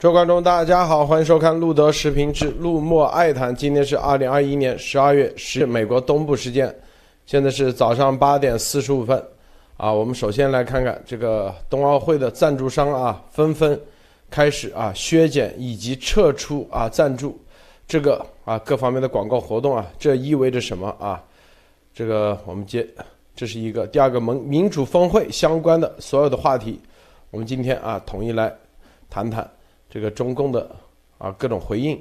各位观众，大家好，欢迎收看路德视频之路莫爱谈。今天是二零二一年十二月十，美国东部时间，现在是早上八点四十五分。啊，我们首先来看看这个冬奥会的赞助商啊，纷纷开始啊削减以及撤出啊赞助，这个啊各方面的广告活动啊，这意味着什么啊？这个我们接，这是一个第二个盟民主峰会相关的所有的话题，我们今天啊统一来谈谈。这个中共的啊各种回应，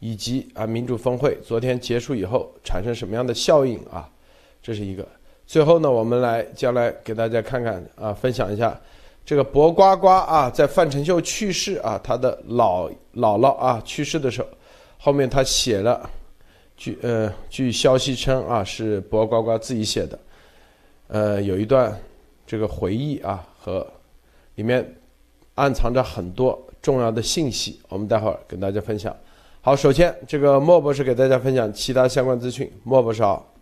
以及啊民主峰会昨天结束以后产生什么样的效应啊，这是一个。最后呢，我们来将来给大家看看啊，分享一下这个博瓜瓜啊，在范丞秀去世啊，他的老姥姥啊去世的时候，后面他写了，据呃据消息称啊是博瓜瓜自己写的，呃有一段这个回忆啊和里面暗藏着很多。重要的信息，我们待会儿跟大家分享。好，首先这个莫博士给大家分享其他相关资讯。莫博士好。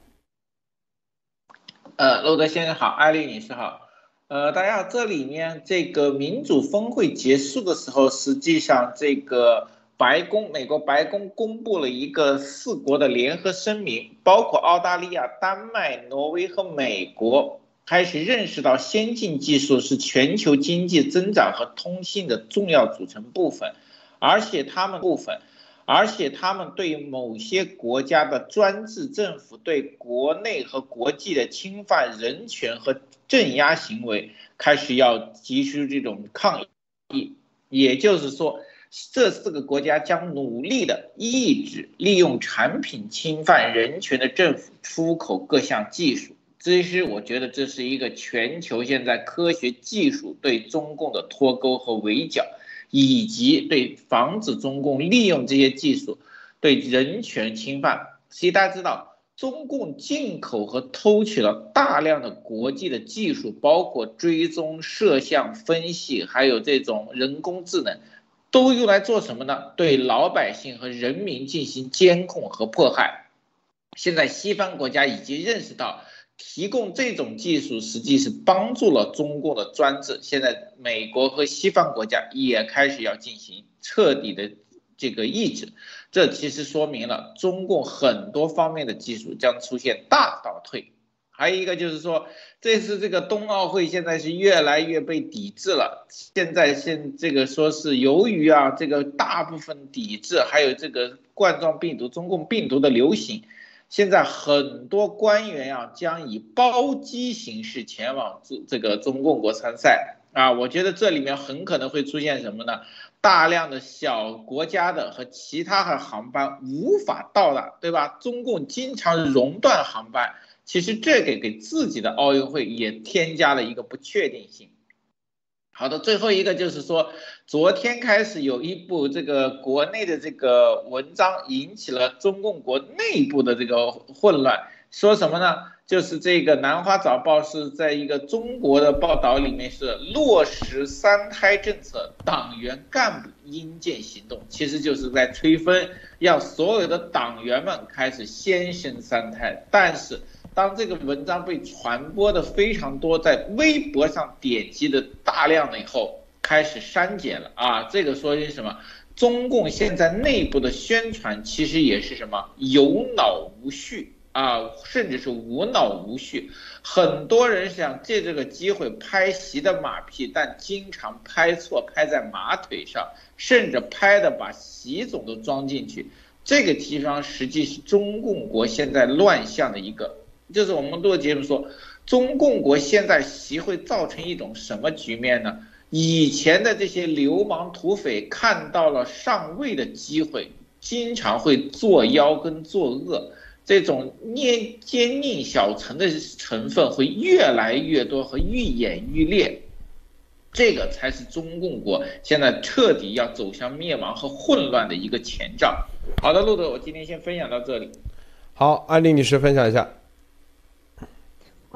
呃，陆德先生好，艾丽女士好。呃，大家好，这里面这个民主峰会结束的时候，实际上这个白宫，美国白宫公布了一个四国的联合声明，包括澳大利亚、丹麦、挪威和美国。开始认识到先进技术是全球经济增长和通信的重要组成部分，而且他们部分，而且他们对某些国家的专制政府对国内和国际的侵犯人权和镇压行为开始要提出这种抗议。也就是说，这四个国家将努力的抑制利用产品侵犯人权的政府出口各项技术。其实我觉得这是一个全球现在科学技术对中共的脱钩和围剿，以及对防止中共利用这些技术对人权侵犯。其实大家知道，中共进口和偷取了大量的国际的技术，包括追踪、摄像、分析，还有这种人工智能，都用来做什么呢？对老百姓和人民进行监控和迫害。现在西方国家已经认识到。提供这种技术，实际是帮助了中共的专制。现在，美国和西方国家也开始要进行彻底的这个抑制。这其实说明了中共很多方面的技术将出现大倒退。还有一个就是说，这次这个冬奥会现在是越来越被抵制了。现在现这个说是由于啊，这个大部分抵制，还有这个冠状病毒、中共病毒的流行。现在很多官员啊将以包机形式前往这这个中共国参赛啊，我觉得这里面很可能会出现什么呢？大量的小国家的和其他的航班无法到达，对吧？中共经常熔断航班，其实这个给自己的奥运会也添加了一个不确定性。好的，最后一个就是说，昨天开始有一部这个国内的这个文章引起了中共国内部的这个混乱，说什么呢？就是这个南华早报是在一个中国的报道里面是落实三胎政策，党员干部应见行动，其实就是在催婚，让所有的党员们开始先生三胎，但是。当这个文章被传播的非常多，在微博上点击的大量了以后，开始删减了啊！这个说明什么？中共现在内部的宣传其实也是什么有脑无序啊，甚至是无脑无序。很多人想借这个机会拍习的马屁，但经常拍错，拍在马腿上，甚至拍的把习总都装进去。这个地方实际是中共国现在乱象的一个。就是我们录节目说，中共国现在习会造成一种什么局面呢？以前的这些流氓土匪看到了上位的机会，经常会作妖跟作恶，这种捏奸佞小臣的成分会越来越多和愈演愈烈，这个才是中共国现在彻底要走向灭亡和混乱的一个前兆。好的，路德，我今天先分享到这里。好，安利女士分享一下。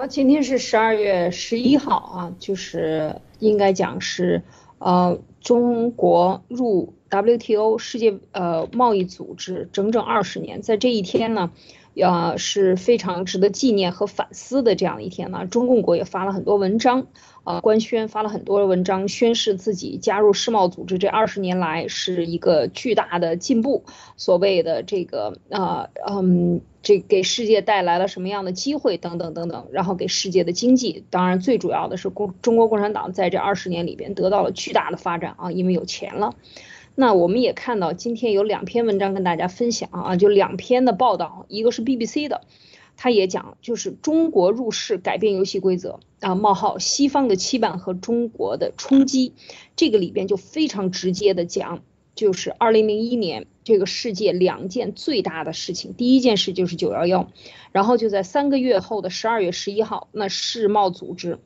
啊，今天是十二月十一号啊，就是应该讲是，呃，中国入 WTO 世界呃贸易组织整整二十年，在这一天呢，呃是非常值得纪念和反思的这样一天呢。中共国也发了很多文章。啊，官宣发了很多文章，宣示自己加入世贸组织这二十年来是一个巨大的进步。所谓的这个啊，嗯，这给世界带来了什么样的机会等等等等，然后给世界的经济，当然最主要的是共中国共产党在这二十年里边得到了巨大的发展啊，因为有钱了。那我们也看到今天有两篇文章跟大家分享啊，就两篇的报道，一个是 BBC 的。他也讲，就是中国入世改变游戏规则啊，冒号西方的期盼和中国的冲击，这个里边就非常直接的讲，就是二零零一年这个世界两件最大的事情，第一件事就是九幺幺，然后就在三个月后的十二月十一号，那世贸组织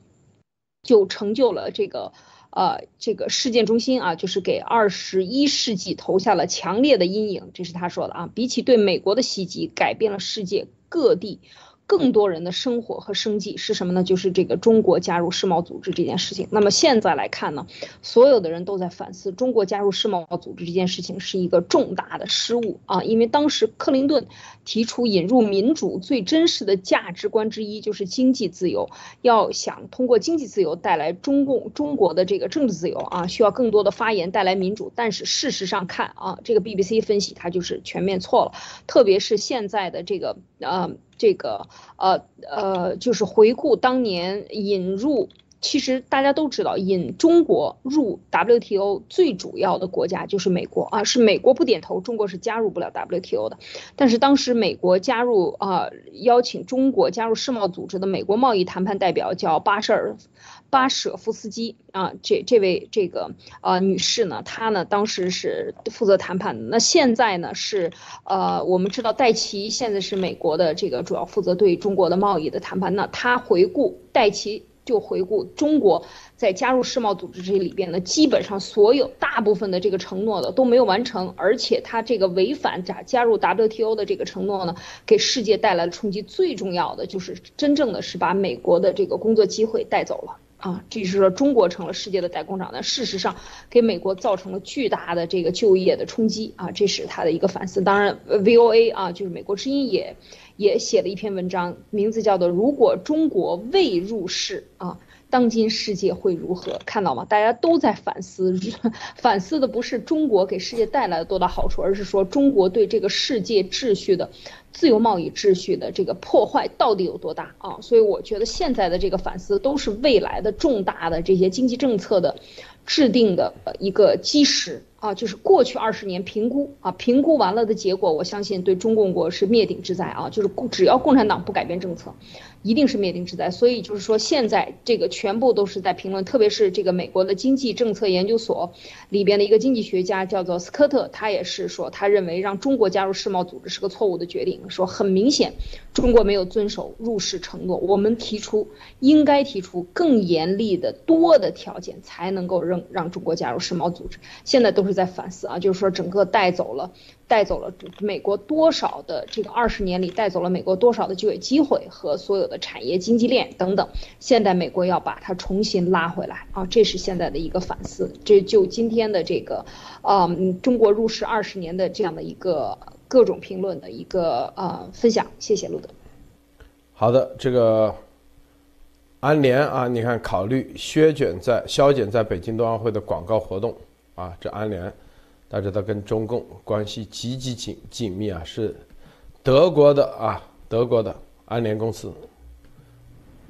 就成就了这个。呃，这个事件中心啊，就是给二十一世纪投下了强烈的阴影，这是他说的啊。比起对美国的袭击，改变了世界各地。更多人的生活和生计是什么呢？就是这个中国加入世贸组织这件事情。那么现在来看呢，所有的人都在反思中国加入世贸组织这件事情是一个重大的失误啊！因为当时克林顿提出引入民主最真实的价值观之一就是经济自由，要想通过经济自由带来中共中国的这个政治自由啊，需要更多的发言带来民主。但是事实上看啊，这个 BBC 分析它就是全面错了，特别是现在的这个呃。这个呃呃，就是回顾当年引入，其实大家都知道，引中国入 WTO 最主要的国家就是美国啊，是美国不点头，中国是加入不了 WTO 的。但是当时美国加入啊，邀请中国加入世贸组织的美国贸易谈判代表叫巴舍尔。巴舍夫斯基啊，这这位这个呃女士呢，她呢当时是负责谈判的。那现在呢是呃，我们知道戴奇现在是美国的这个主要负责对中国的贸易的谈判。那他回顾戴奇就回顾中国在加入世贸组织这里边呢，基本上所有大部分的这个承诺的都没有完成，而且他这个违反加加入 WTO 的这个承诺呢，给世界带来了冲击。最重要的就是真正的是把美国的这个工作机会带走了。啊，这就是说中国成了世界的代工厂，但事实上给美国造成了巨大的这个就业的冲击啊，这是他的一个反思。当然，VOA 啊，就是美国之音也也写了一篇文章，名字叫做《如果中国未入世啊》。当今世界会如何？看到吗？大家都在反思，反思的不是中国给世界带来了多大好处，而是说中国对这个世界秩序的自由贸易秩序的这个破坏到底有多大啊？所以我觉得现在的这个反思都是未来的重大的这些经济政策的制定的一个基石啊，就是过去二十年评估啊，评估完了的结果，我相信对中共国是灭顶之灾啊，就是只要共产党不改变政策。一定是灭顶之灾，所以就是说，现在这个全部都是在评论，特别是这个美国的经济政策研究所里边的一个经济学家叫做斯科特，他也是说，他认为让中国加入世贸组织是个错误的决定，说很明显中国没有遵守入世承诺，我们提出应该提出更严厉的多的条件才能够让让中国加入世贸组织，现在都是在反思啊，就是说整个带走了。带走了美国多少的这个二十年里带走了美国多少的就业机会和所有的产业经济链等等，现在美国要把它重新拉回来啊，这是现在的一个反思。这就今天的这个，嗯，中国入世二十年的这样的一个各种评论的一个呃分享，谢谢路德。好的，这个安联啊，你看考虑削减在削减在北京冬奥会的广告活动啊，这安联。大家知道，跟中共关系极其紧紧密啊，是德国的啊，德国的安联公司，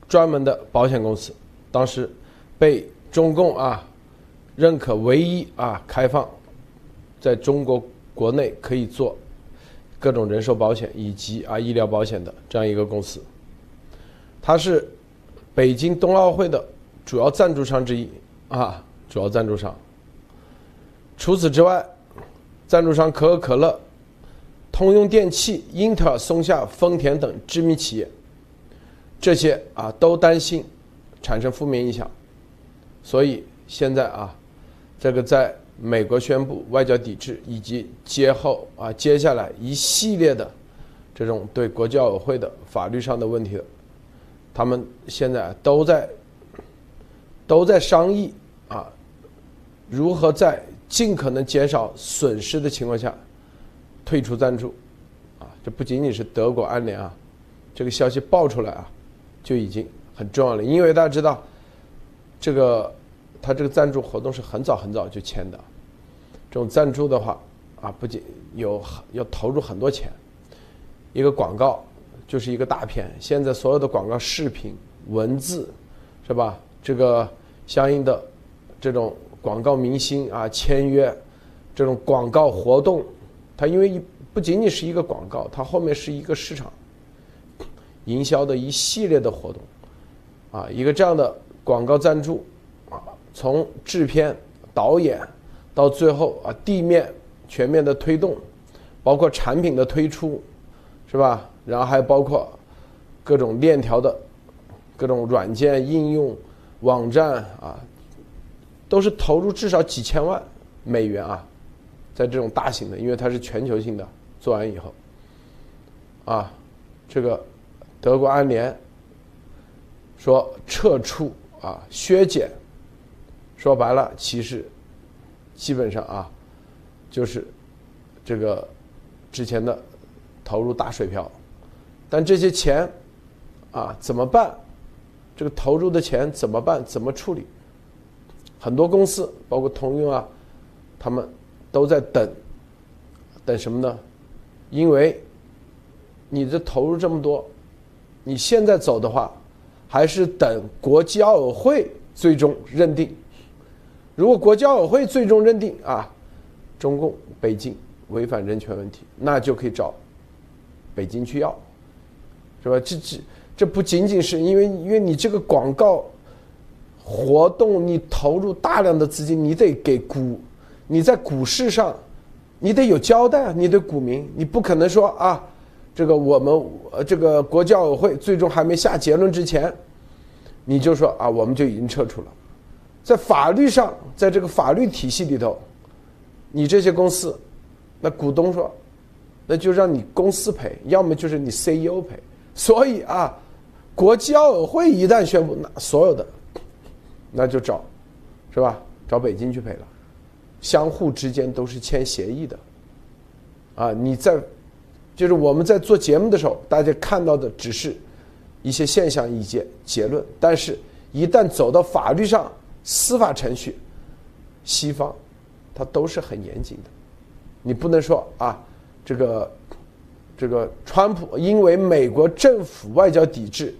专门的保险公司，当时被中共啊认可唯一啊开放在中国国内可以做各种人寿保险以及啊医疗保险的这样一个公司，它是北京冬奥会的主要赞助商之一啊，主要赞助商。除此之外。赞助商可口可乐、通用电气、英特尔、松下、丰田等知名企业，这些啊都担心产生负面影响，所以现在啊，这个在美国宣布外交抵制，以及接后啊接下来一系列的这种对国际奥委会的法律上的问题，他们现在都在都在商议啊，如何在。尽可能减少损失的情况下，退出赞助，啊，这不仅仅是德国安联啊，这个消息爆出来啊，就已经很重要了。因为大家知道，这个他这个赞助活动是很早很早就签的，这种赞助的话啊，不仅有要投入很多钱，一个广告就是一个大片。现在所有的广告视频、文字，是吧？这个相应的这种广告明星啊签约，这种广告活动，它因为。不仅仅是一个广告，它后面是一个市场营销的一系列的活动，啊，一个这样的广告赞助，啊，从制片、导演到最后啊地面全面的推动，包括产品的推出，是吧？然后还包括各种链条的各种软件应用、网站啊，都是投入至少几千万美元啊，在这种大型的，因为它是全球性的。做完以后，啊，这个德国安联说撤出啊削减，说白了其实基本上啊就是这个之前的投入打水漂，但这些钱啊怎么办？这个投入的钱怎么办？怎么处理？很多公司包括通用啊，他们都在等等什么呢？因为你这投入这么多，你现在走的话，还是等国际奥委会最终认定。如果国际奥委会最终认定啊，中共北京违反人权问题，那就可以找北京去要，是吧？这这这不仅仅是因为因为你这个广告活动，你投入大量的资金，你得给股，你在股市上。你得有交代啊！你对股民，你不可能说啊，这个我们呃这个国教委会最终还没下结论之前，你就说啊，我们就已经撤出了。在法律上，在这个法律体系里头，你这些公司，那股东说，那就让你公司赔，要么就是你 CEO 赔。所以啊，国际奥委会一旦宣布，那所有的，那就找，是吧？找北京去赔了。相互之间都是签协议的，啊，你在，就是我们在做节目的时候，大家看到的只是一些现象、意见结论，但是一旦走到法律上、司法程序，西方它都是很严谨的，你不能说啊，这个这个川普因为美国政府外交抵制，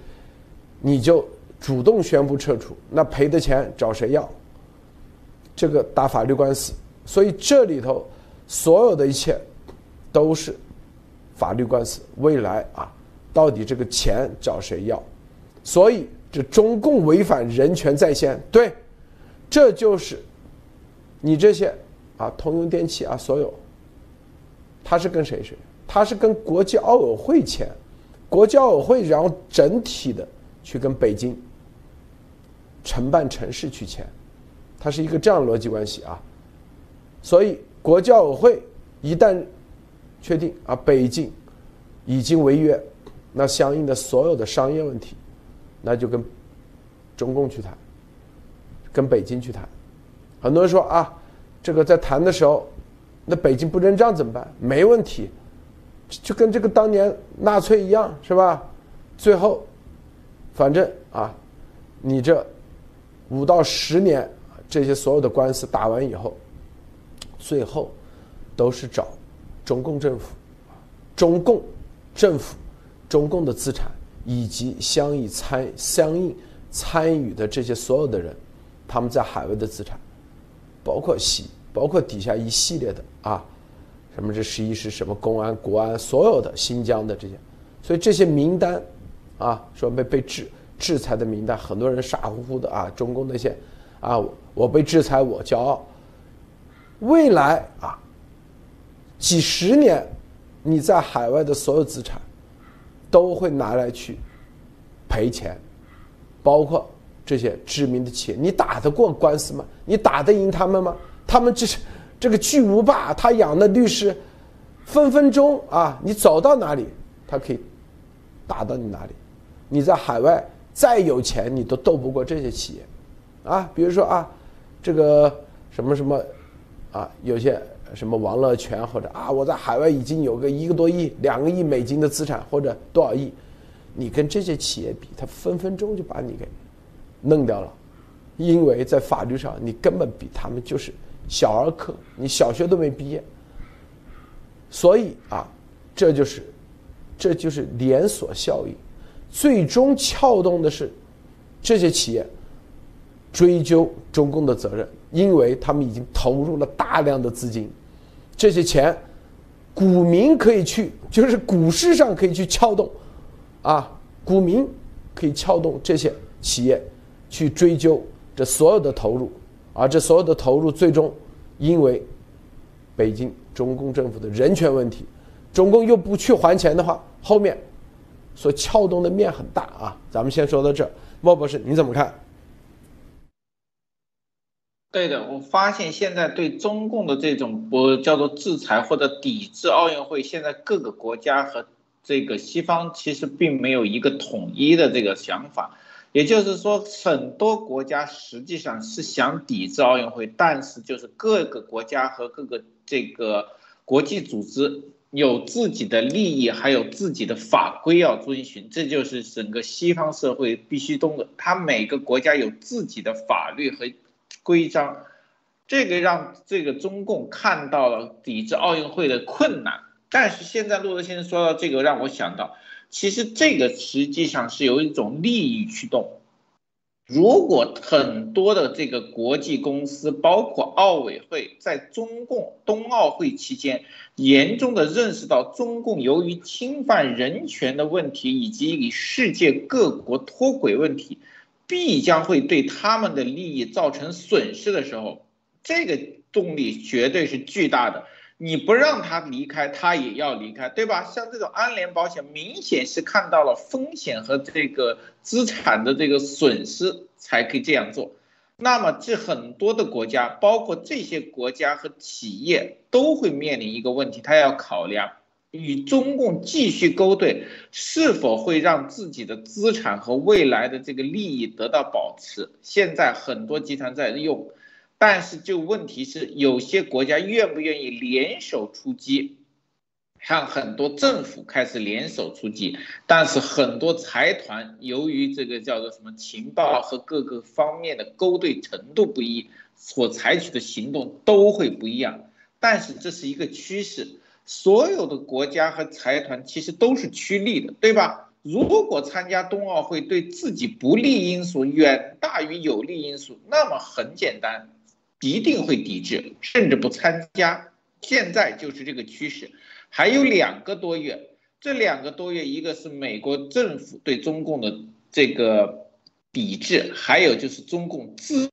你就主动宣布撤出，那赔的钱找谁要？这个打法律官司，所以这里头所有的一切都是法律官司。未来啊，到底这个钱找谁要？所以这中共违反人权在先，对，这就是你这些啊，通用电气啊，所有，他是跟谁谁？他是跟国际奥委会签，国际奥委会然后整体的去跟北京承办城市去签。它是一个这样逻辑关系啊，所以国际奥委会一旦确定啊，北京已经违约，那相应的所有的商业问题，那就跟中共去谈，跟北京去谈。很多人说啊，这个在谈的时候，那北京不认账怎么办？没问题，就跟这个当年纳粹一样，是吧？最后，反正啊，你这五到十年。这些所有的官司打完以后，最后都是找中共政府、中共政府、中共的资产以及相应参相应参与的这些所有的人，他们在海外的资产，包括西，包括底下一系列的啊，什么这十一是什么公安、国安，所有的新疆的这些，所以这些名单啊，说被被制制裁的名单，很多人傻乎乎的啊，中共那些啊。我被制裁，我骄傲。未来啊，几十年，你在海外的所有资产，都会拿来去赔钱，包括这些知名的企业，你打得过官司吗？你打得赢他们吗？他们这是这个巨无霸，他养的律师，分分钟啊，你走到哪里，他可以打到你哪里。你在海外再有钱，你都斗不过这些企业，啊，比如说啊。这个什么什么，啊，有些什么王乐泉或者啊，我在海外已经有个一个多亿、两个亿美金的资产或者多少亿，你跟这些企业比，他分分钟就把你给弄掉了，因为在法律上你根本比他们就是小儿科，你小学都没毕业，所以啊，这就是这就是连锁效应，最终撬动的是这些企业追究中共的责任。因为他们已经投入了大量的资金，这些钱，股民可以去，就是股市上可以去撬动，啊，股民可以撬动这些企业去追究这所有的投入，而这所有的投入最终因为北京中共政府的人权问题，中共又不去还钱的话，后面所撬动的面很大啊。咱们先说到这，莫博士你怎么看？对的，我发现现在对中共的这种不叫做制裁或者抵制奥运会，现在各个国家和这个西方其实并没有一个统一的这个想法，也就是说，很多国家实际上是想抵制奥运会，但是就是各个国家和各个这个国际组织有自己的利益，还有自己的法规要遵循，这就是整个西方社会必须懂的，它每个国家有自己的法律和。规章，这个让这个中共看到了抵制奥运会的困难。但是现在陆德先生说到这个，让我想到，其实这个实际上是有一种利益驱动。如果很多的这个国际公司，包括奥委会，在中共冬奥会期间，严重的认识到中共由于侵犯人权的问题，以及与世界各国脱轨问题。必将会对他们的利益造成损失的时候，这个动力绝对是巨大的。你不让他离开，他也要离开，对吧？像这种安联保险，明显是看到了风险和这个资产的这个损失才可以这样做。那么，这很多的国家，包括这些国家和企业，都会面临一个问题，他要考量。与中共继续勾兑，是否会让自己的资产和未来的这个利益得到保持？现在很多集团在用，但是就问题是，有些国家愿不愿意联手出击？像很多政府开始联手出击，但是很多财团由于这个叫做什么情报和各个方面的勾兑程度不一，所采取的行动都会不一样。但是这是一个趋势。所有的国家和财团其实都是趋利的，对吧？如果参加冬奥会对自己不利因素远大于有利因素，那么很简单，一定会抵制，甚至不参加。现在就是这个趋势。还有两个多月，这两个多月，一个是美国政府对中共的这个抵制，还有就是中共自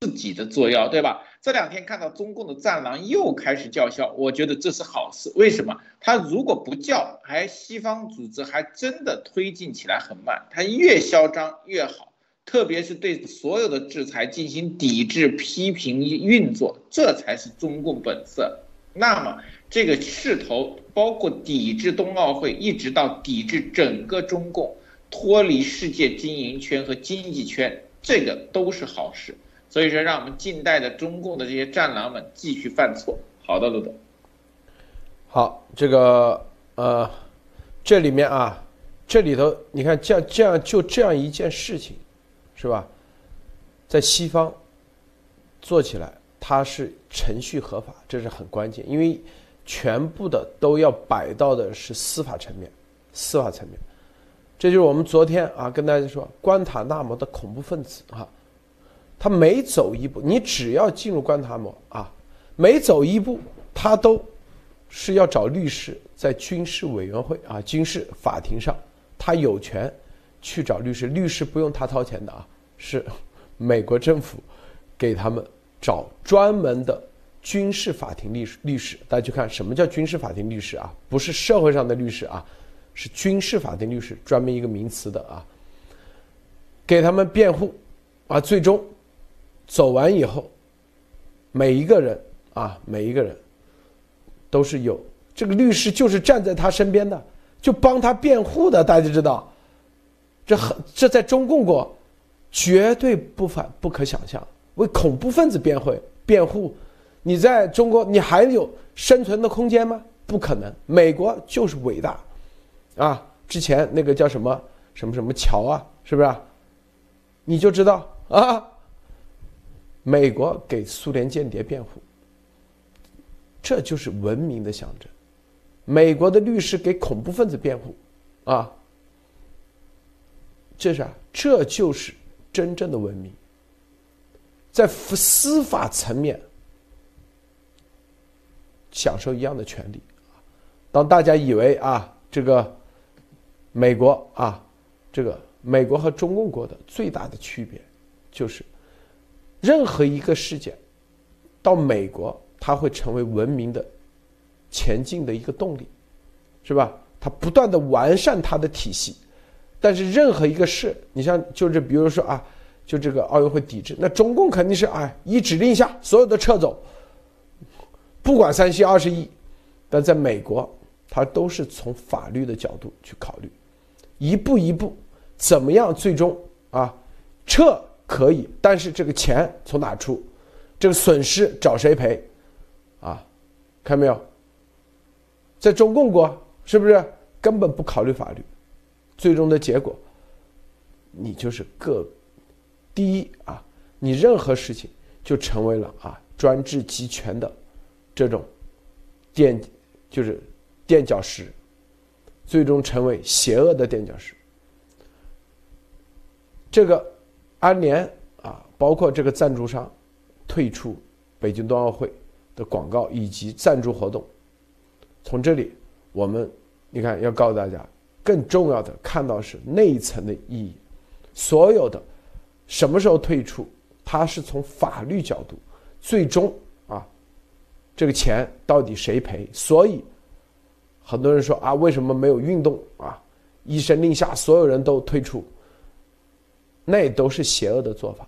自己的作妖，对吧？这两天看到中共的战狼又开始叫嚣，我觉得这是好事。为什么？他如果不叫，还西方组织还真的推进起来很慢。他越嚣张越好，特别是对所有的制裁进行抵制、批评、运作，这才是中共本色。那么这个势头，包括抵制冬奥会，一直到抵制整个中共，脱离世界经营圈和经济圈，这个都是好事。所以说，让我们近代的中共的这些战狼们继续犯错。好的，陆总。好，这个呃，这里面啊，这里头你看，这样这样就这样一件事情，是吧？在西方做起来，它是程序合法，这是很关键，因为全部的都要摆到的是司法层面，司法层面。这就是我们昨天啊跟大家说，关塔那摩的恐怖分子哈。他每走一步，你只要进入关塔摩啊，每走一步，他都是要找律师，在军事委员会啊、军事法庭上，他有权去找律师，律师不用他掏钱的啊，是美国政府给他们找专门的军事法庭律师。律师，大家去看什么叫军事法庭律师啊？不是社会上的律师啊，是军事法庭律师，专门一个名词的啊，给他们辩护啊，最终。走完以后，每一个人啊，每一个人都是有这个律师，就是站在他身边的，就帮他辩护的。大家知道，这很这在中共国绝对不反不可想象，为恐怖分子辩护辩护，你在中国你还有生存的空间吗？不可能，美国就是伟大，啊，之前那个叫什么什么什么桥啊，是不是？你就知道啊，美国给苏联间谍辩护，这就是文明的象征。美国的律师给恐怖分子辩护，啊，这是啊，这就是真正的文明，在司法层面享受一样的权利。当大家以为啊，这个美国啊，这个美国和中共国的最大的区别，就是任何一个事件到美国，它会成为文明的。前进的一个动力，是吧？它不断的完善它的体系，但是任何一个事，你像就是比如说啊，就这个奥运会抵制，那中共肯定是哎一指令下所有的撤走，不管三七二十一，但在美国，它都是从法律的角度去考虑，一步一步怎么样最终啊撤可以，但是这个钱从哪出，这个损失找谁赔，啊，看到没有？在中共国是不是根本不考虑法律？最终的结果，你就是个第一啊，你任何事情就成为了啊专制集权的这种垫，就是垫脚石，最终成为邪恶的垫脚石。这个安联啊，包括这个赞助商退出北京冬奥会的广告以及赞助活动。从这里，我们你看要告诉大家，更重要的看到是内层的意义。所有的什么时候退出，它是从法律角度，最终啊，这个钱到底谁赔？所以很多人说啊，为什么没有运动啊？一声令下，所有人都退出，那都是邪恶的做法，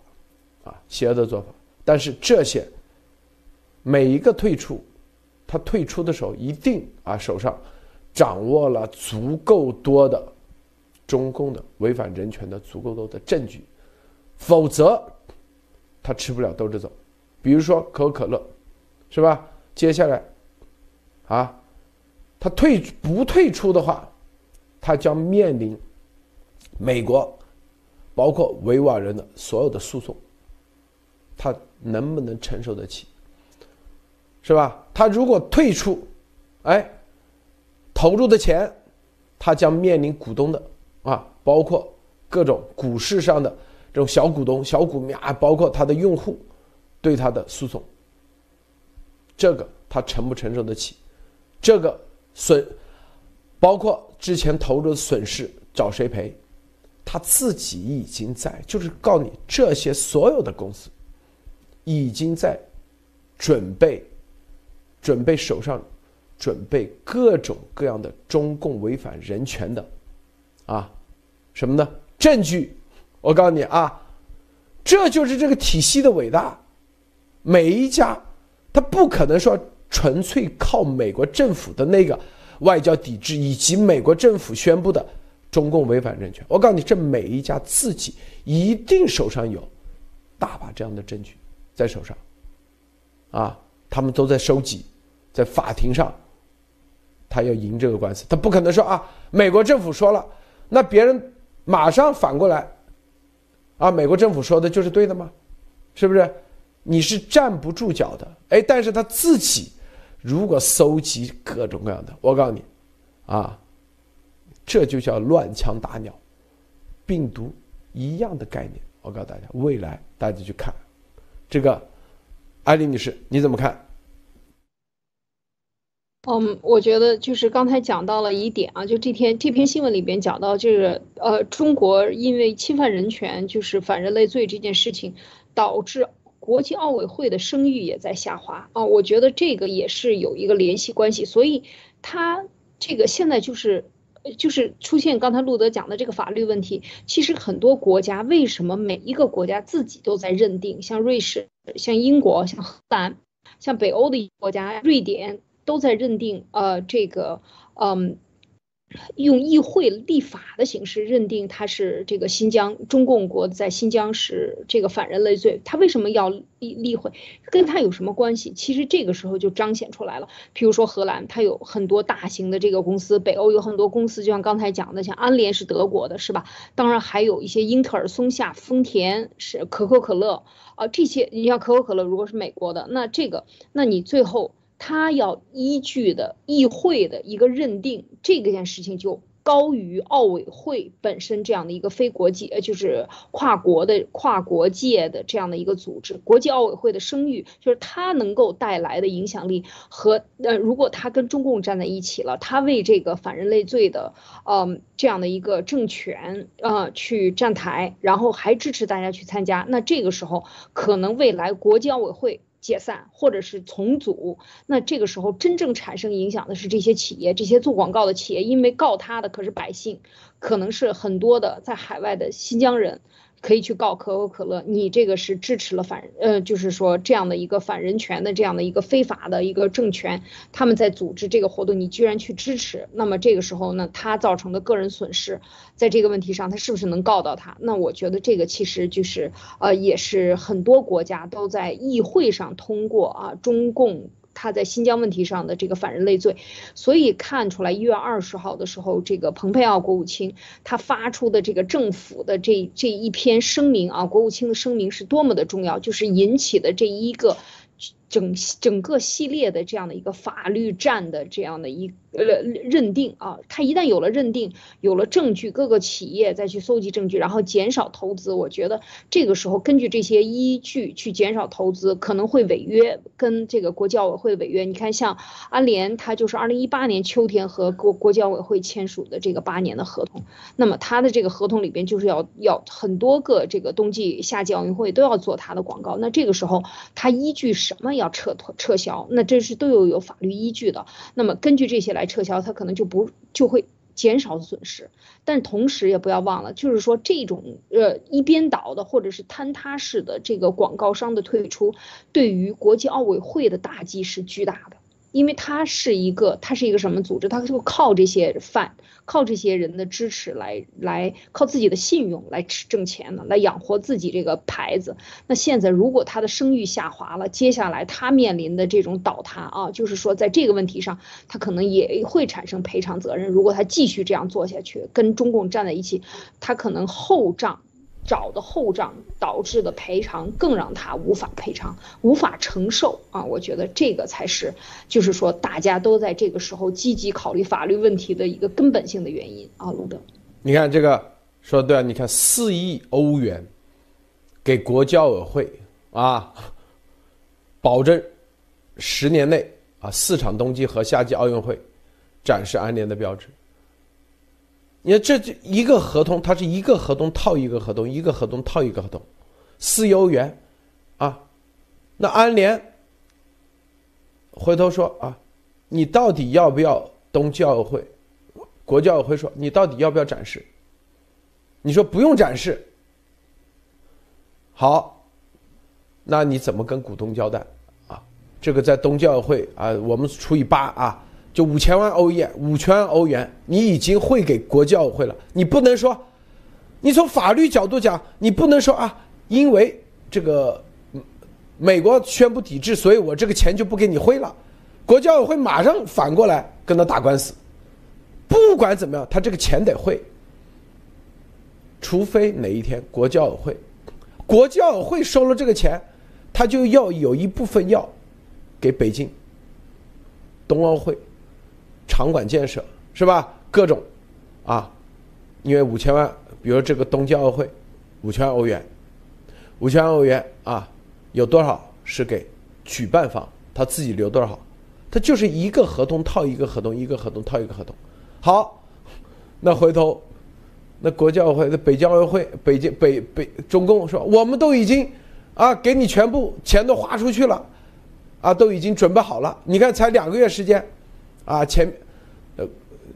啊，邪恶的做法。但是这些每一个退出。他退出的时候，一定啊手上掌握了足够多的中共的违反人权的足够多的证据，否则他吃不了兜着走。比如说可口可乐，是吧？接下来啊，他退不退出的话，他将面临美国包括维吾尔人的所有的诉讼，他能不能承受得起？是吧？他如果退出，哎，投入的钱，他将面临股东的啊，包括各种股市上的这种小股东、小股民啊，包括他的用户对他的诉讼。这个他承不承受得起？这个损，包括之前投入的损失找谁赔？他自己已经在，就是告诉你，这些所有的公司已经在准备。准备手上，准备各种各样的中共违反人权的，啊，什么呢？证据？我告诉你啊，这就是这个体系的伟大。每一家，他不可能说纯粹靠美国政府的那个外交抵制，以及美国政府宣布的中共违反人权。我告诉你，这每一家自己一定手上有大把这样的证据在手上，啊，他们都在收集。在法庭上，他要赢这个官司，他不可能说啊，美国政府说了，那别人马上反过来，啊，美国政府说的就是对的吗？是不是？你是站不住脚的。哎，但是他自己如果搜集各种各样的，我告诉你，啊，这就叫乱枪打鸟，病毒一样的概念。我告诉大家，未来大家去看这个，艾丽女士你怎么看？嗯，我觉得就是刚才讲到了一点啊，就这篇这篇新闻里边讲到，就是呃，中国因为侵犯人权，就是反人类罪这件事情，导致国际奥委会的声誉也在下滑啊。我觉得这个也是有一个联系关系，所以他这个现在就是就是出现刚才路德讲的这个法律问题。其实很多国家为什么每一个国家自己都在认定，像瑞士、像英国、像荷兰、像北欧的国家瑞典。都在认定，呃，这个，嗯，用议会立法的形式认定他是这个新疆中共国在新疆是这个反人类罪，他为什么要立立会？跟他有什么关系？其实这个时候就彰显出来了。譬如说荷兰，它有很多大型的这个公司，北欧有很多公司，就像刚才讲的，像安联是德国的，是吧？当然还有一些英特尔、松下、丰田是可口可乐啊，这些你像可口可乐如果是美国的，那这个，那你最后。他要依据的议会的一个认定，这个件事情就高于奥委会本身这样的一个非国际，呃，就是跨国的、跨国界的这样的一个组织。国际奥委会的声誉，就是它能够带来的影响力和呃，如果他跟中共站在一起了，他为这个反人类罪的，嗯，这样的一个政权，呃，去站台，然后还支持大家去参加，那这个时候可能未来国际奥委会。解散或者是重组，那这个时候真正产生影响的是这些企业，这些做广告的企业，因为告他的可是百姓，可能是很多的在海外的新疆人。可以去告可口可乐，你这个是支持了反呃，就是说这样的一个反人权的这样的一个非法的一个政权，他们在组织这个活动，你居然去支持，那么这个时候呢，他造成的个人损失，在这个问题上，他是不是能告到他？那我觉得这个其实就是呃，也是很多国家都在议会上通过啊，中共。他在新疆问题上的这个反人类罪，所以看出来一月二十号的时候，这个蓬佩奥国务卿他发出的这个政府的这这一篇声明啊，国务卿的声明是多么的重要，就是引起的这一个。整整个系列的这样的一个法律战的这样的一呃认定啊，它一旦有了认定，有了证据，各个企业再去搜集证据，然后减少投资，我觉得这个时候根据这些依据去减少投资，可能会违约，跟这个国际奥委会违约。你看，像安联，他就是二零一八年秋天和国国际奥委会签署的这个八年的合同，那么他的这个合同里边就是要要很多个这个冬季夏季奥运会都要做他的广告，那这个时候他依据什么？要撤脱撤销，那这是都有有法律依据的。那么根据这些来来撤销，它可能就不就会减少损失。但同时也不要忘了，就是说这种呃一边倒的或者是坍塌式的这个广告商的退出，对于国际奥委会的打击是巨大的。因为它是一个，它是一个什么组织？它就靠这些饭，靠这些人的支持来来，靠自己的信用来吃挣钱的，来养活自己这个牌子。那现在如果他的声誉下滑了，接下来他面临的这种倒塌啊，就是说在这个问题上，他可能也会产生赔偿责任。如果他继续这样做下去，跟中共站在一起，他可能后账。找的后账导致的赔偿更让他无法赔偿、无法承受啊！我觉得这个才是，就是说大家都在这个时候积极考虑法律问题的一个根本性的原因啊！卢德，你看这个说对啊，你看四亿欧元给国际奥委会啊，保证十年内啊四场冬季和夏季奥运会展示安联的标志。你看，这就一个合同，它是一个合同套一个合同，一个合同套一个合同，四亿欧元，啊，那安联回头说啊，你到底要不要东教会？国教会说你到底要不要展示？你说不用展示，好，那你怎么跟股东交代啊？这个在东教会啊，我们除以八啊。就五千万欧元，五千万欧元，你已经汇给国际奥委会了。你不能说，你从法律角度讲，你不能说啊，因为这个美国宣布抵制，所以我这个钱就不给你汇了。国际奥委会马上反过来跟他打官司。不管怎么样，他这个钱得汇，除非哪一天国际奥委会，国际奥委会收了这个钱，他就要有一部分要给北京冬奥会。场馆建设是吧？各种，啊，因为五千万，比如这个冬季奥运会，五千万欧元，五千万欧元啊，有多少是给举办方他自己留多少？他就是一个合同套一个合同，一个合同套一个合同。好，那回头，那国际奥委会、北京奥运会、北京北北中共说，我们都已经啊，给你全部钱都花出去了，啊，都已经准备好了。你看，才两个月时间。啊，前，呃，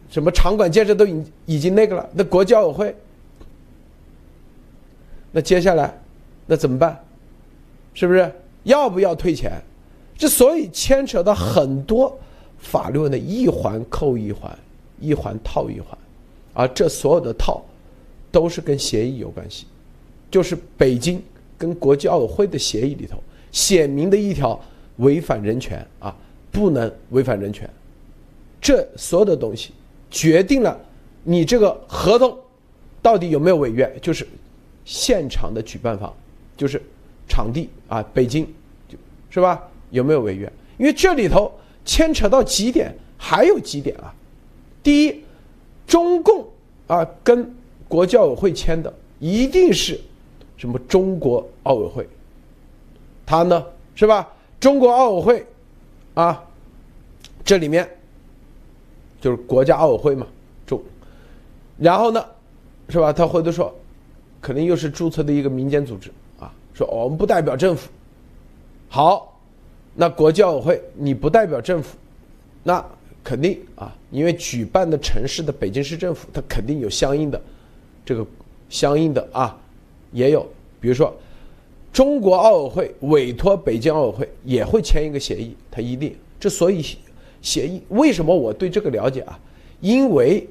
什么场馆建设都已已经那个了，那国际奥委会，那接下来，那怎么办？是不是要不要退钱？这所以牵扯到很多法律问题，一环扣一环，一环套一环，而这所有的套都是跟协议有关系，就是北京跟国际奥委会的协议里头写明的一条违反人权啊，不能违反人权，这所有的东西决定了你这个合同到底有没有违约，就是现场的举办方，就是场地啊，北京，是吧？有没有违约？因为这里头牵扯到几点，还有几点啊。第一，中共啊跟国际奥委会签的一定是什么中国奥委会，他呢是吧？中国奥委会啊，这里面就是国家奥委会嘛，中，然后呢是吧？他回头说，肯定又是注册的一个民间组织啊，说我们不代表政府。好，那国际奥委会你不代表政府，那。肯定啊，因为举办的城市的北京市政府，它肯定有相应的这个相应的啊，也有，比如说中国奥委会委托北京奥委会也会签一个协议，它一定。之所以协议为什么我对这个了解啊？因为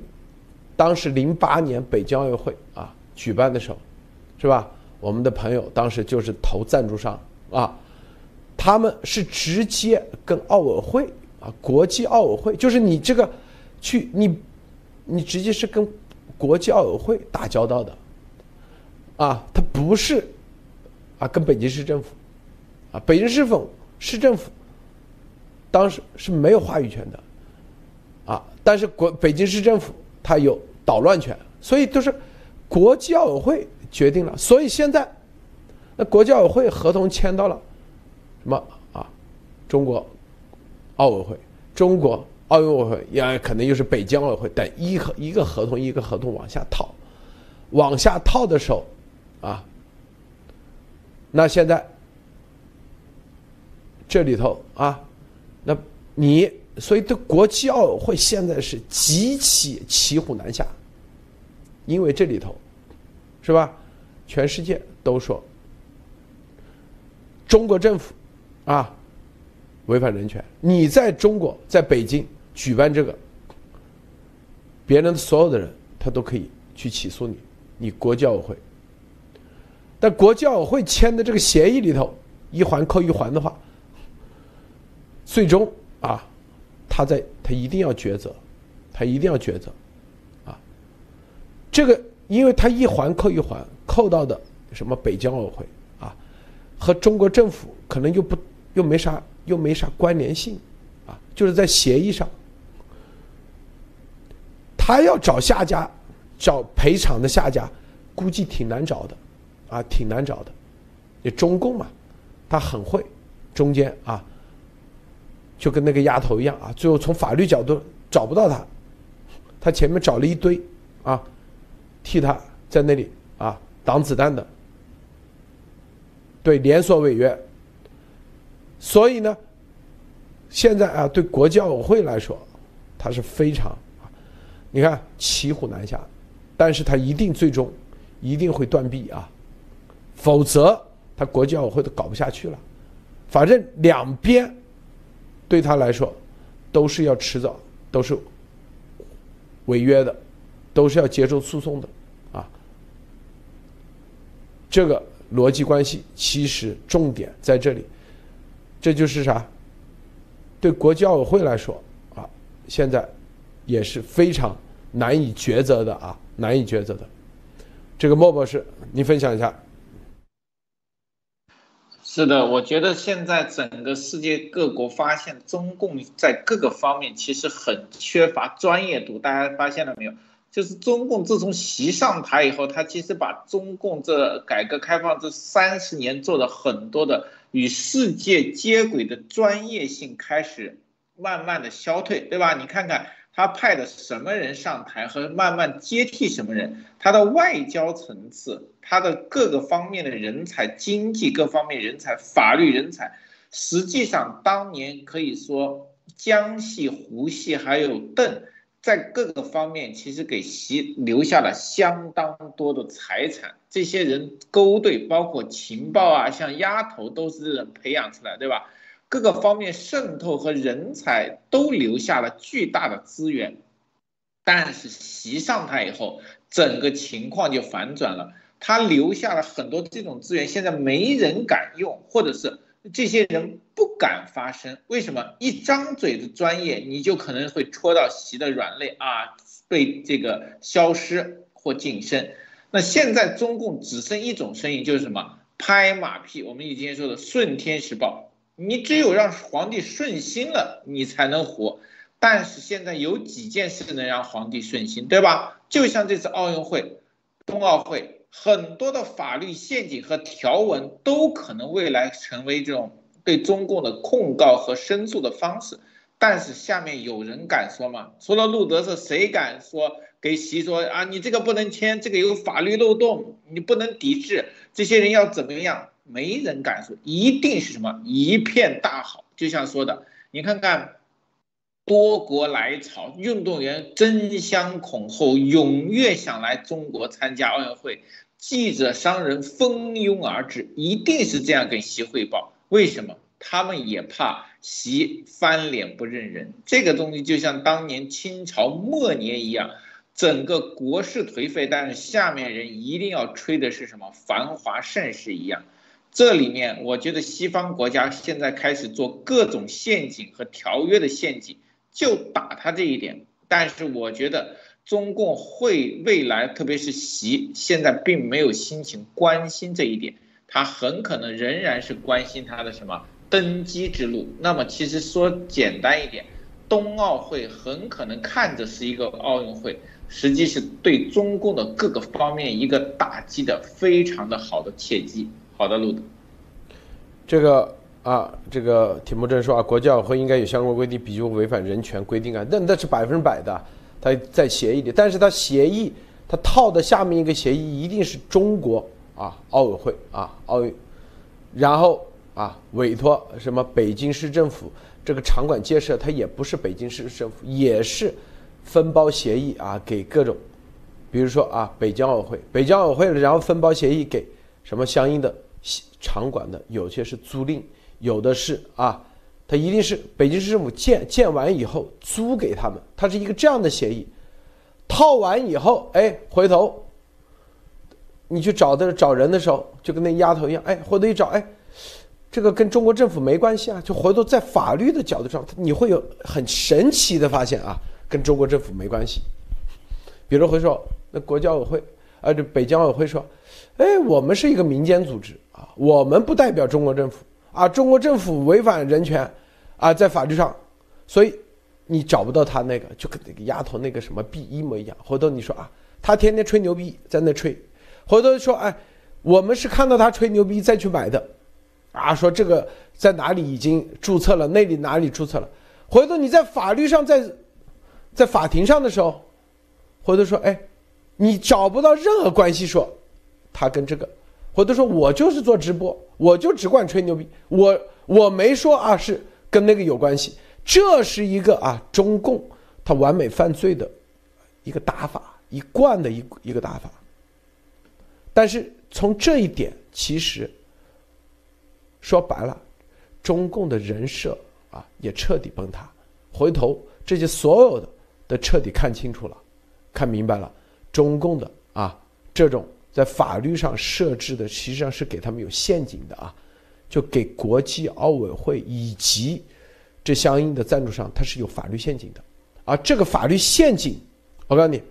当时零八年北京奥运会啊举办的时候，是吧？我们的朋友当时就是投赞助商啊，他们是直接跟奥委会。啊，国际奥委会就是你这个，去你，你直接是跟国际奥委会打交道的，啊，他不是啊，跟北京市政府，啊，北京市府市政府当时是没有话语权的，啊，但是国北京市政府他有捣乱权，所以都是国际奥委会决定了，所以现在那国际奥委会合同签到了什么啊，中国。奥委会、中国奥运委会也可能又是北京奥委会，等一合一个合同一个合同往下套，往下套的时候，啊，那现在这里头啊，你所以对国际奥委会现在是极其骑虎难下，因为这里头是吧？全世界都说中国政府啊。违反人权，你在中国，在北京举办这个，别人所有的人他都可以去起诉你，你国际奥委会。但国际奥委会签的这个协议里头，一环扣一环的话，最终啊，他在他一定要抉择，他一定要抉择，啊，这个因为他一环扣一环，扣到的什么北京奥委会啊，和中国政府可能又不又没啥。又没啥关联性，啊，就是在协议上，他要找下家，找赔偿的下家，估计挺难找的，啊，挺难找的。你中共嘛，他很会，中间啊，就跟那个丫头一样啊，最后从法律角度找不到他，他前面找了一堆啊，替他在那里啊挡子弹的，对，连锁违约。所以呢，现在啊，对国际奥委会来说，他是非常，你看骑虎难下，但是他一定最终一定会断臂啊，否则他国际奥委会都搞不下去了。反正两边对他来说都是要迟早都是违约的，都是要接受诉讼的啊。这个逻辑关系其实重点在这里。这就是啥？对国际奥委会来说啊，现在也是非常难以抉择的啊，难以抉择的。这个莫博士，你分享一下。是的，我觉得现在整个世界各国发现中共在各个方面其实很缺乏专业度，大家发现了没有？就是中共自从习上台以后，他其实把中共这改革开放这三十年做的很多的。与世界接轨的专业性开始慢慢的消退，对吧？你看看他派的什么人上台和慢慢接替什么人，他的外交层次，他的各个方面的人才，经济各方面人才，法律人才，实际上当年可以说江系、胡系还有邓。在各个方面，其实给习留下了相当多的财产。这些人勾兑，包括情报啊，像丫头都是培养出来，对吧？各个方面渗透和人才都留下了巨大的资源。但是习上台以后，整个情况就反转了，他留下了很多这种资源，现在没人敢用，或者是这些人不敢发声。为什么？一张嘴的专业，你就可能会戳到习的软肋啊，被这个消失或晋升。那现在中共只剩一种声音，就是什么？拍马屁。我们以前说的《顺天时报》，你只有让皇帝顺心了，你才能活。但是现在有几件事能让皇帝顺心，对吧？就像这次奥运会、冬奥会，很多的法律陷阱和条文都可能未来成为这种对中共的控告和申诉的方式。但是下面有人敢说吗？除了路德，是谁敢说给习说啊？你这个不能签，这个有法律漏洞，你不能抵制。这些人要怎么样？没人敢说，一定是什么一片大好。就像说的，你看看。多国来朝，运动员争相恐后，踊跃想来中国参加奥运会。记者、商人蜂拥而至，一定是这样跟习汇报。为什么？他们也怕习翻脸不认人。这个东西就像当年清朝末年一样，整个国势颓废，但是下面人一定要吹的是什么繁华盛世一样。这里面，我觉得西方国家现在开始做各种陷阱和条约的陷阱。就打他这一点，但是我觉得中共会未来，特别是习现在并没有心情关心这一点，他很可能仍然是关心他的什么登基之路。那么其实说简单一点，冬奥会很可能看着是一个奥运会，实际是对中共的各个方面一个打击的非常的好的契机。好的，路，这个。啊，这个铁木真说啊，国际奥委会应该有相关规定，比如违反人权规定啊，那那是百分之百的，他在协议里，但是他协议他套的下面一个协议一定是中国啊奥委会啊奥运，然后啊委托什么北京市政府这个场馆建设，它也不是北京市政府，也是分包协议啊给各种，比如说啊北京奥委会，北京奥委会然后分包协议给什么相应的场馆的，有些是租赁。有的是啊，他一定是北京市政府建建完以后租给他们，它是一个这样的协议。套完以后，哎，回头你去找的找人的时候，就跟那丫头一样，哎，回头一找，哎，这个跟中国政府没关系啊。就回头在法律的角度上，你会有很神奇的发现啊，跟中国政府没关系。比如回说，那国教委会啊，这北京奥委会说，哎，我们是一个民间组织我们不代表中国政府。啊，中国政府违反人权，啊，在法律上，所以你找不到他那个，就跟那个丫头那个什么币一模一样。回头你说啊，他天天吹牛逼，在那吹，回头说哎，我们是看到他吹牛逼再去买的，啊，说这个在哪里已经注册了，那里哪里注册了，回头你在法律上在，在法庭上的时候，回头说哎，你找不到任何关系说，他跟这个。或者说我就是做直播，我就只管吹牛逼，我我没说啊，是跟那个有关系，这是一个啊中共他完美犯罪的一个打法，一贯的一一个打法。但是从这一点，其实说白了，中共的人设啊也彻底崩塌。回头这些所有的都彻底看清楚了，看明白了，中共的啊这种。在法律上设置的实际上是给他们有陷阱的啊，就给国际奥委会以及这相应的赞助商，它是有法律陷阱的，而这个法律陷阱，我告诉你，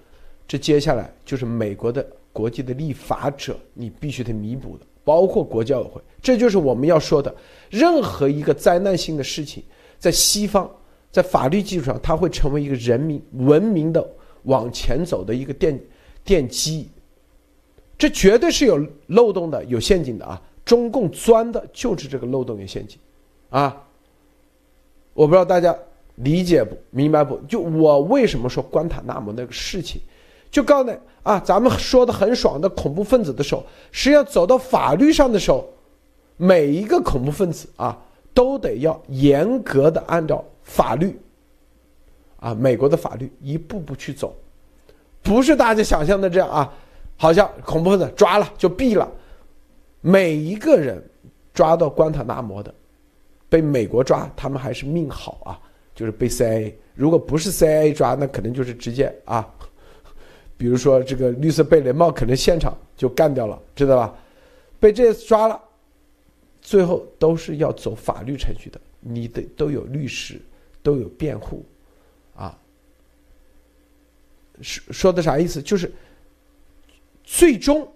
这接下来就是美国的国际的立法者，你必须得弥补的，包括国际奥委会，这就是我们要说的，任何一个灾难性的事情，在西方，在法律基础上，它会成为一个人民文明的往前走的一个奠奠基。这绝对是有漏洞的，有陷阱的啊！中共钻的就是这个漏洞有陷阱，啊！我不知道大家理解不明白不？就我为什么说关塔那摩那个事情，就告诉你啊，咱们说的很爽的恐怖分子的时候，实际上走到法律上的时候，每一个恐怖分子啊，都得要严格的按照法律，啊，美国的法律一步步去走，不是大家想象的这样啊。好像恐怖分子抓了就毙了，每一个人抓到关塔那摩的，被美国抓，他们还是命好啊！就是被 CIA，如果不是 CIA 抓，那可能就是直接啊，比如说这个绿色贝雷帽，可能现场就干掉了，知道吧？被这抓了，最后都是要走法律程序的，你得都有律师，都有辩护，啊，说说的啥意思？就是最终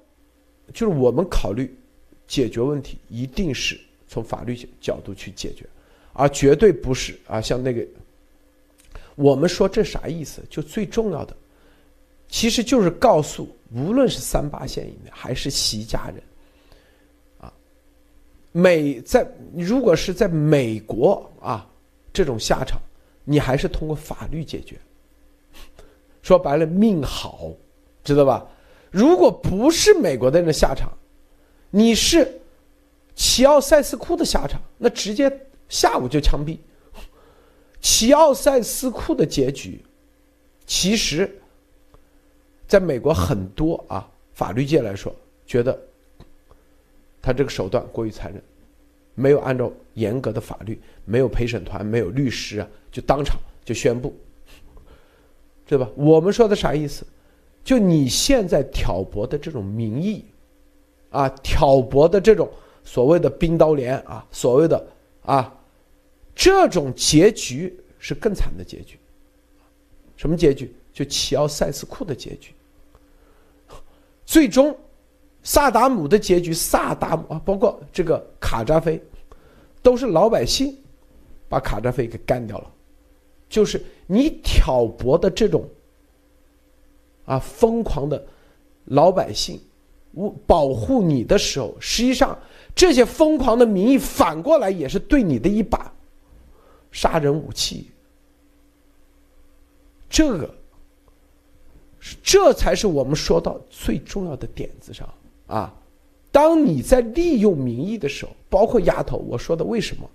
就是我们考虑解决问题，一定是从法律角度去解决。而绝对不是啊，像那个，我们说这啥意思？就最重要的，其实就是告诉，无论是三八线以内还是习家人，啊，美在如果是在美国啊，这种下场，你还是通过法律解决。说白了，命好，知道吧？如果不是美国的人的下场，你是齐奥塞斯库的下场，那直接。下午就枪毙，齐奥塞斯库的结局，其实，在美国很多啊法律界来说，觉得他这个手段过于残忍，没有按照严格的法律，没有陪审团，没有律师啊，就当场就宣布，对吧？我们说的啥意思？就你现在挑拨的这种民意，啊，挑拨的这种所谓的冰刀连啊，所谓的。啊，这种结局是更惨的结局。什么结局？就齐奥塞斯库的结局。最终，萨达姆的结局，萨达姆啊，包括这个卡扎菲，都是老百姓把卡扎菲给干掉了。就是你挑拨的这种啊疯狂的老百姓，我保护你的时候，实际上。这些疯狂的民意反过来也是对你的一把杀人武器，这个，这才是我们说到最重要的点子上啊！当你在利用民意的时候，包括丫头我说的为什么，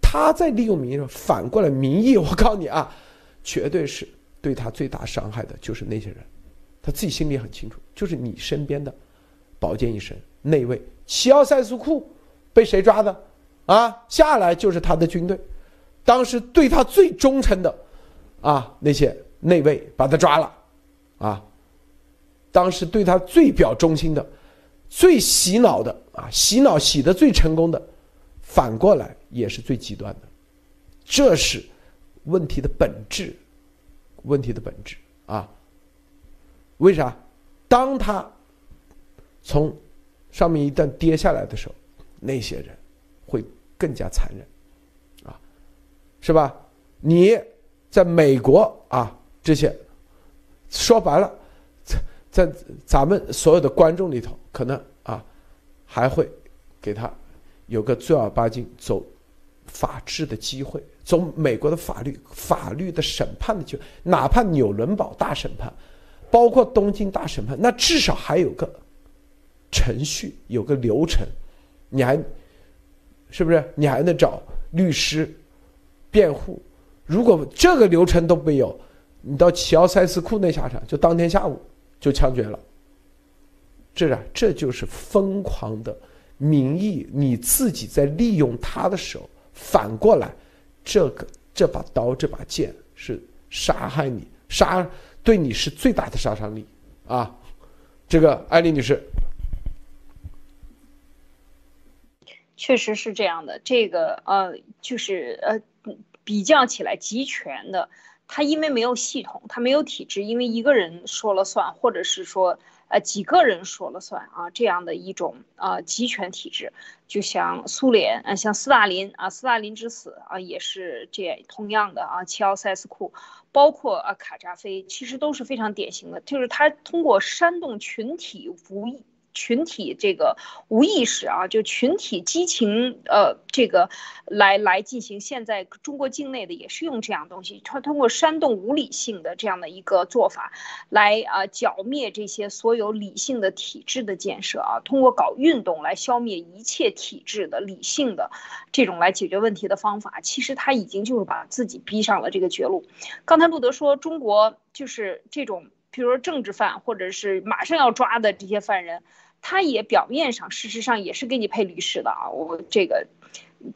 他在利用民意，反过来民意，我告诉你啊，绝对是对他最大伤害的就是那些人，他自己心里很清楚，就是你身边的保健医生那位。齐奥塞斯库被谁抓的？啊，下来就是他的军队，当时对他最忠诚的，啊，那些内卫把他抓了，啊，当时对他最表忠心的、最洗脑的啊，洗脑洗的最成功的，反过来也是最极端的，这是问题的本质，问题的本质啊。为啥？当他从上面一旦跌下来的时候，那些人会更加残忍，啊，是吧？你在美国啊，这些说白了，在在咱们所有的观众里头，可能啊还会给他有个正儿八经走法治的机会，从美国的法律法律的审判的就，哪怕纽伦堡大审判，包括东京大审判，那至少还有个。程序有个流程，你还是不是？你还能找律师辩护？如果这个流程都没有，你到齐奥塞斯库那下场，就当天下午就枪决了。这啊这就是疯狂的民意，你自己在利用他的时候，反过来，这个这把刀这把剑是杀害你，杀对你是最大的杀伤力啊！这个艾丽女士。确实是这样的，这个呃，就是呃，比较起来集权的，他因为没有系统，他没有体制，因为一个人说了算，或者是说呃几个人说了算啊，这样的一种啊集权体制，就像苏联啊，像斯大林啊，斯大林之死啊，也是这同样的啊，齐奥塞斯库，包括啊卡扎菲，其实都是非常典型的，就是他通过煽动群体无意。群体这个无意识啊，就群体激情，呃，这个来来进行。现在中国境内的也是用这样东西，他通过煽动无理性的这样的一个做法，来啊剿灭这些所有理性的体制的建设啊，通过搞运动来消灭一切体制的理性的这种来解决问题的方法，其实他已经就是把自己逼上了这个绝路。刚才路德说，中国就是这种，比如说政治犯或者是马上要抓的这些犯人。他也表面上，事实上也是给你配律师的啊。我这个，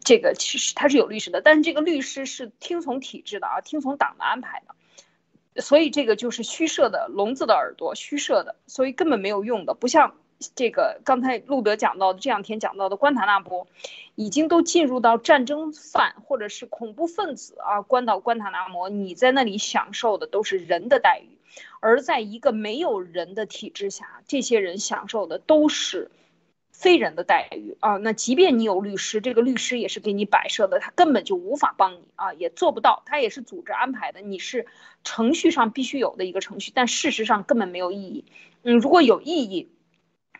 这个其实他是有律师的，但是这个律师是听从体制的啊，听从党的安排的，所以这个就是虚设的聋子的耳朵，虚设的，所以根本没有用的，不像这个刚才路德讲到的这两天讲到的关塔那波，已经都进入到战争犯或者是恐怖分子啊，关到关塔那摩，你在那里享受的都是人的待遇，而在一个没有人的体制下，这些人享受的都是。非人的待遇啊！那即便你有律师，这个律师也是给你摆设的，他根本就无法帮你啊，也做不到。他也是组织安排的，你是程序上必须有的一个程序，但事实上根本没有意义。嗯，如果有意义，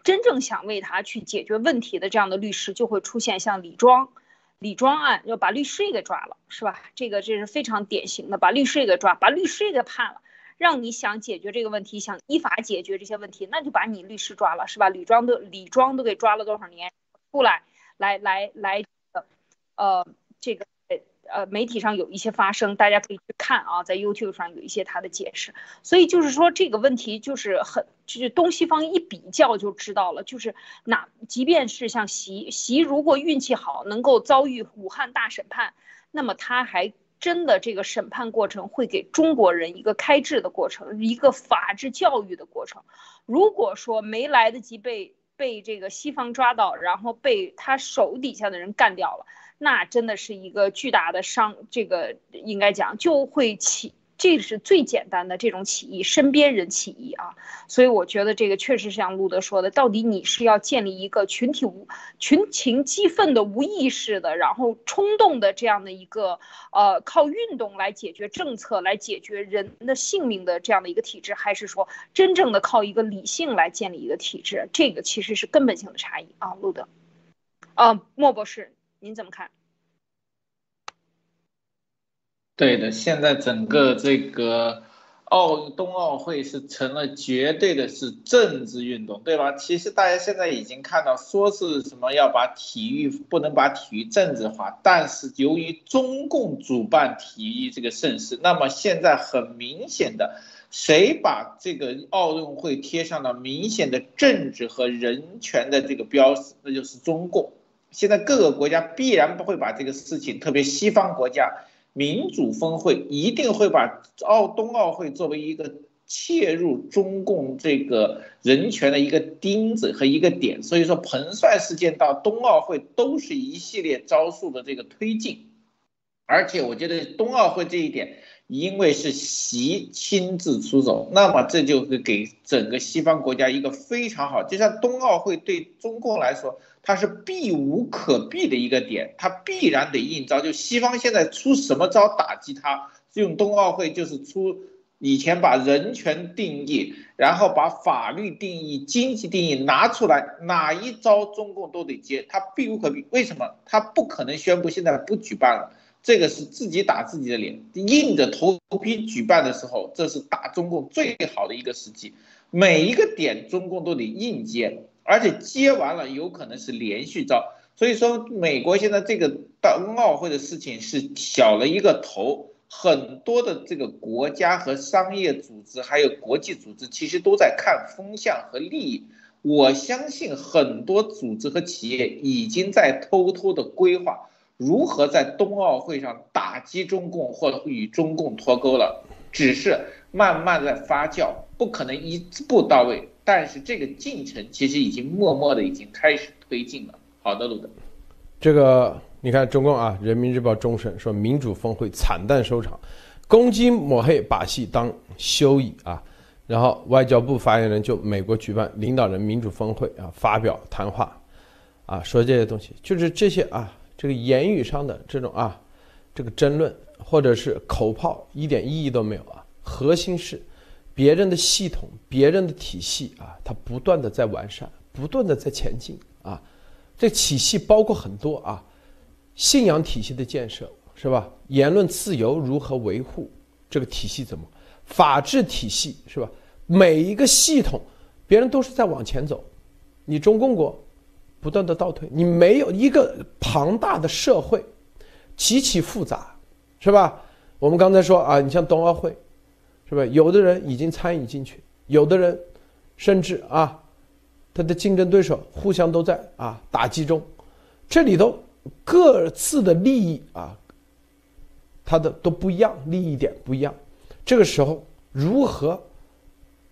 真正想为他去解决问题的这样的律师就会出现，像李庄，李庄案要把律师也给抓了，是吧？这个这是非常典型的，把律师也给抓，把律师也给判了。让你想解决这个问题，想依法解决这些问题，那就把你律师抓了，是吧？李庄都李庄都给抓了多少年，出来，来来来，呃，这个呃媒体上有一些发声，大家可以去看啊，在 YouTube 上有一些他的解释。所以就是说这个问题就是很，就是东西方一比较就知道了，就是哪即便是像习习，如果运气好能够遭遇武汉大审判，那么他还。真的，这个审判过程会给中国人一个开智的过程，一个法治教育的过程。如果说没来得及被被这个西方抓到，然后被他手底下的人干掉了，那真的是一个巨大的伤。这个应该讲就会起。这是最简单的这种起义，身边人起义啊，所以我觉得这个确实像路德说的，到底你是要建立一个群体无群情激愤的无意识的，然后冲动的这样的一个呃靠运动来解决政策来解决人的性命的这样的一个体制，还是说真正的靠一个理性来建立一个体制？这个其实是根本性的差异啊，路德，啊，莫博士，您怎么看？对的，现在整个这个奥冬奥会是成了绝对的是政治运动，对吧？其实大家现在已经看到，说是什么要把体育不能把体育政治化，但是由于中共主办体育这个盛事，那么现在很明显的，谁把这个奥运会贴上了明显的政治和人权的这个标识，那就是中共。现在各个国家必然不会把这个事情，特别西方国家。民主峰会一定会把奥冬奥会作为一个切入中共这个人权的一个钉子和一个点，所以说彭帅事件到冬奥会都是一系列招数的这个推进，而且我觉得冬奥会这一点，因为是习亲自出手，那么这就是给整个西方国家一个非常好，就像冬奥会对中共来说。它是避无可避的一个点，它必然得应招。就西方现在出什么招打击它？用冬奥会就是出以前把人权定义，然后把法律定义、经济定义拿出来，哪一招中共都得接，它避无可避。为什么？它不可能宣布现在不举办了，这个是自己打自己的脸，硬着头皮举办的时候，这是打中共最好的一个时机。每一个点中共都得硬接。而且接完了有可能是连续招，所以说美国现在这个冬奥会的事情是小了一个头，很多的这个国家和商业组织还有国际组织其实都在看风向和利益。我相信很多组织和企业已经在偷偷的规划如何在冬奥会上打击中共或者与中共脱钩了，只是慢慢在发酵，不可能一步到位。但是这个进程其实已经默默的已经开始推进了。好的，鲁德，这个你看中共啊，《人民日报》终审说民主峰会惨淡收场，攻击抹黑把戏当休矣啊。然后外交部发言人就美国举办领导人民主峰会啊发表谈话，啊说这些东西就是这些啊这个言语上的这种啊这个争论或者是口炮一点意义都没有啊，核心是。别人的系统，别人的体系啊，它不断的在完善，不断的在前进啊。这体系包括很多啊，信仰体系的建设是吧？言论自由如何维护？这个体系怎么？法治体系是吧？每一个系统，别人都是在往前走，你中共国不断的倒退，你没有一个庞大的社会，极其复杂，是吧？我们刚才说啊，你像冬奥会。是吧？有的人已经参与进去，有的人甚至啊，他的竞争对手互相都在啊打击中，这里头各自的利益啊，他的都不一样，利益点不一样。这个时候如何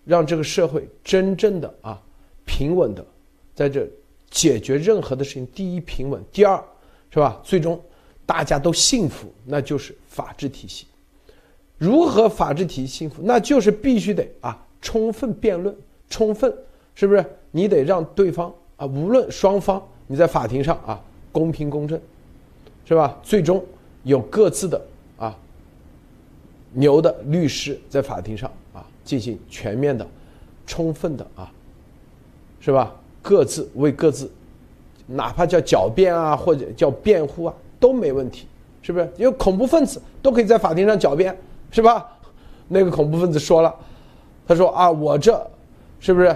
让这个社会真正的啊平稳的在这解决任何的事情？第一平稳，第二是吧？最终大家都幸福，那就是法治体系。如何法治体系幸福？那就是必须得啊充分辩论，充分是不是？你得让对方啊，无论双方你在法庭上啊公平公正，是吧？最终有各自的啊牛的律师在法庭上啊进行全面的、充分的啊，是吧？各自为各自，哪怕叫狡辩啊，或者叫辩护啊，都没问题，是不是？因为恐怖分子都可以在法庭上狡辩。是吧？那个恐怖分子说了，他说啊，我这是不是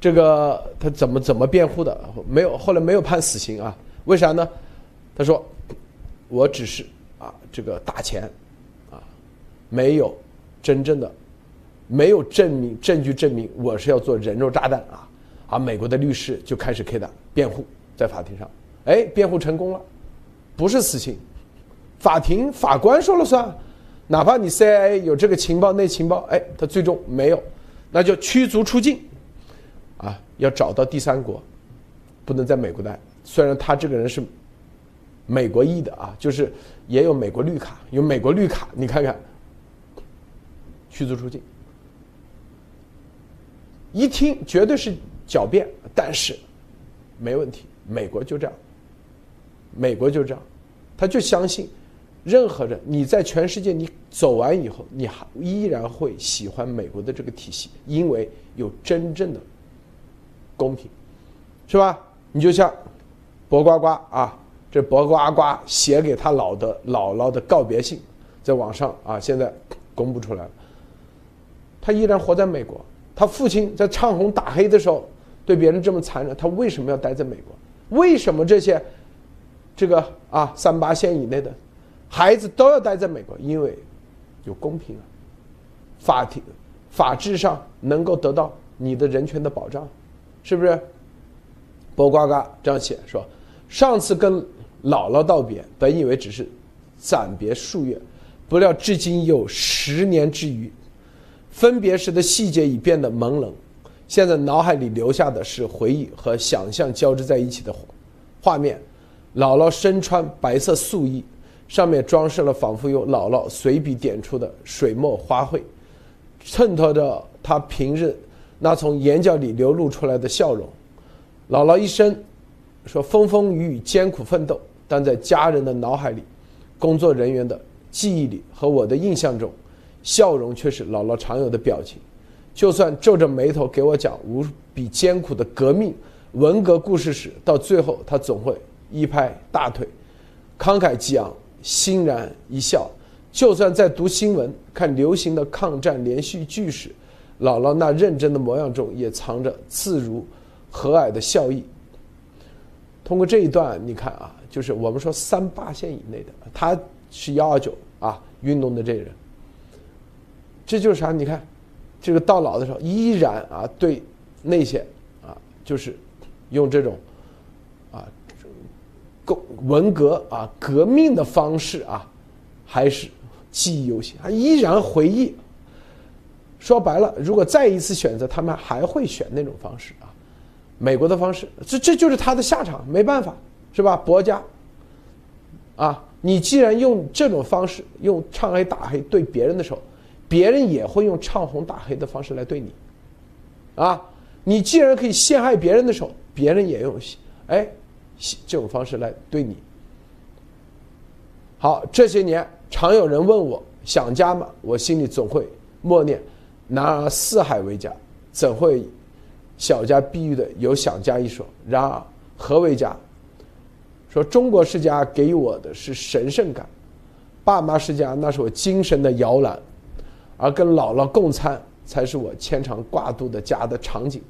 这个他怎么怎么辩护的？没有，后来没有判死刑啊？为啥呢？他说，我只是啊，这个打钱啊，没有真正的没有证明证据证明我是要做人肉炸弹啊！啊，美国的律师就开始开打辩护，在法庭上，哎，辩护成功了，不是死刑，法庭法官说了算。哪怕你 CIA 有这个情报、那情报，哎，他最终没有，那就驱逐出境，啊，要找到第三国，不能在美国待。虽然他这个人是美国裔的啊，就是也有美国绿卡，有美国绿卡，你看看，驱逐出境，一听绝对是狡辩，但是没问题，美国就这样，美国就这样，他就相信。任何人，你在全世界你走完以后，你还依然会喜欢美国的这个体系，因为有真正的公平，是吧？你就像博呱呱啊，这博呱呱写给他老的姥姥的告别信，在网上啊，现在公布出来了。他依然活在美国，他父亲在唱红打黑的时候对别人这么残忍，他为什么要待在美国？为什么这些这个啊三八线以内的？孩子都要待在美国，因为有公平啊，法庭、法治上能够得到你的人权的保障，是不是？博呱呱这样写说：上次跟姥姥道别，本以为只是暂别数月，不料至今有十年之余，分别时的细节已变得朦胧，现在脑海里留下的是回忆和想象交织在一起的画面。姥姥身穿白色素衣。上面装饰了仿佛由姥姥随笔点出的水墨花卉，衬托着她平日那从眼角里流露出来的笑容。姥姥一生说风风雨雨艰苦奋斗，但在家人的脑海里、工作人员的记忆里和我的印象中，笑容却是姥姥常有的表情。就算皱着眉头给我讲无比艰苦的革命文革故事时，到最后他总会一拍大腿，慷慨激昂。欣然一笑，就算在读新闻、看流行的抗战连续剧时，姥姥那认真的模样中也藏着自如、和蔼的笑意。通过这一段，你看啊，就是我们说三八线以内的，他是幺二九啊运动的这人，这就是啥？你看，这个到老的时候依然啊对那些啊就是用这种啊。文革啊，革命的方式啊，还是记忆犹新，他依然回忆。说白了，如果再一次选择，他们还会选那种方式啊，美国的方式。这这就是他的下场，没办法，是吧？国家啊，你既然用这种方式，用唱黑打黑对别人的时候，别人也会用唱红打黑的方式来对你。啊，你既然可以陷害别人的时候，别人也用，哎。这种方式来对你好。这些年，常有人问我想家吗？我心里总会默念：男儿四海为家，怎会小家碧玉的有想家一说？然而，何为家？说中国式家给予我的是神圣感，爸妈世家，那是我精神的摇篮，而跟姥姥共餐才是我牵肠挂肚的家的场景。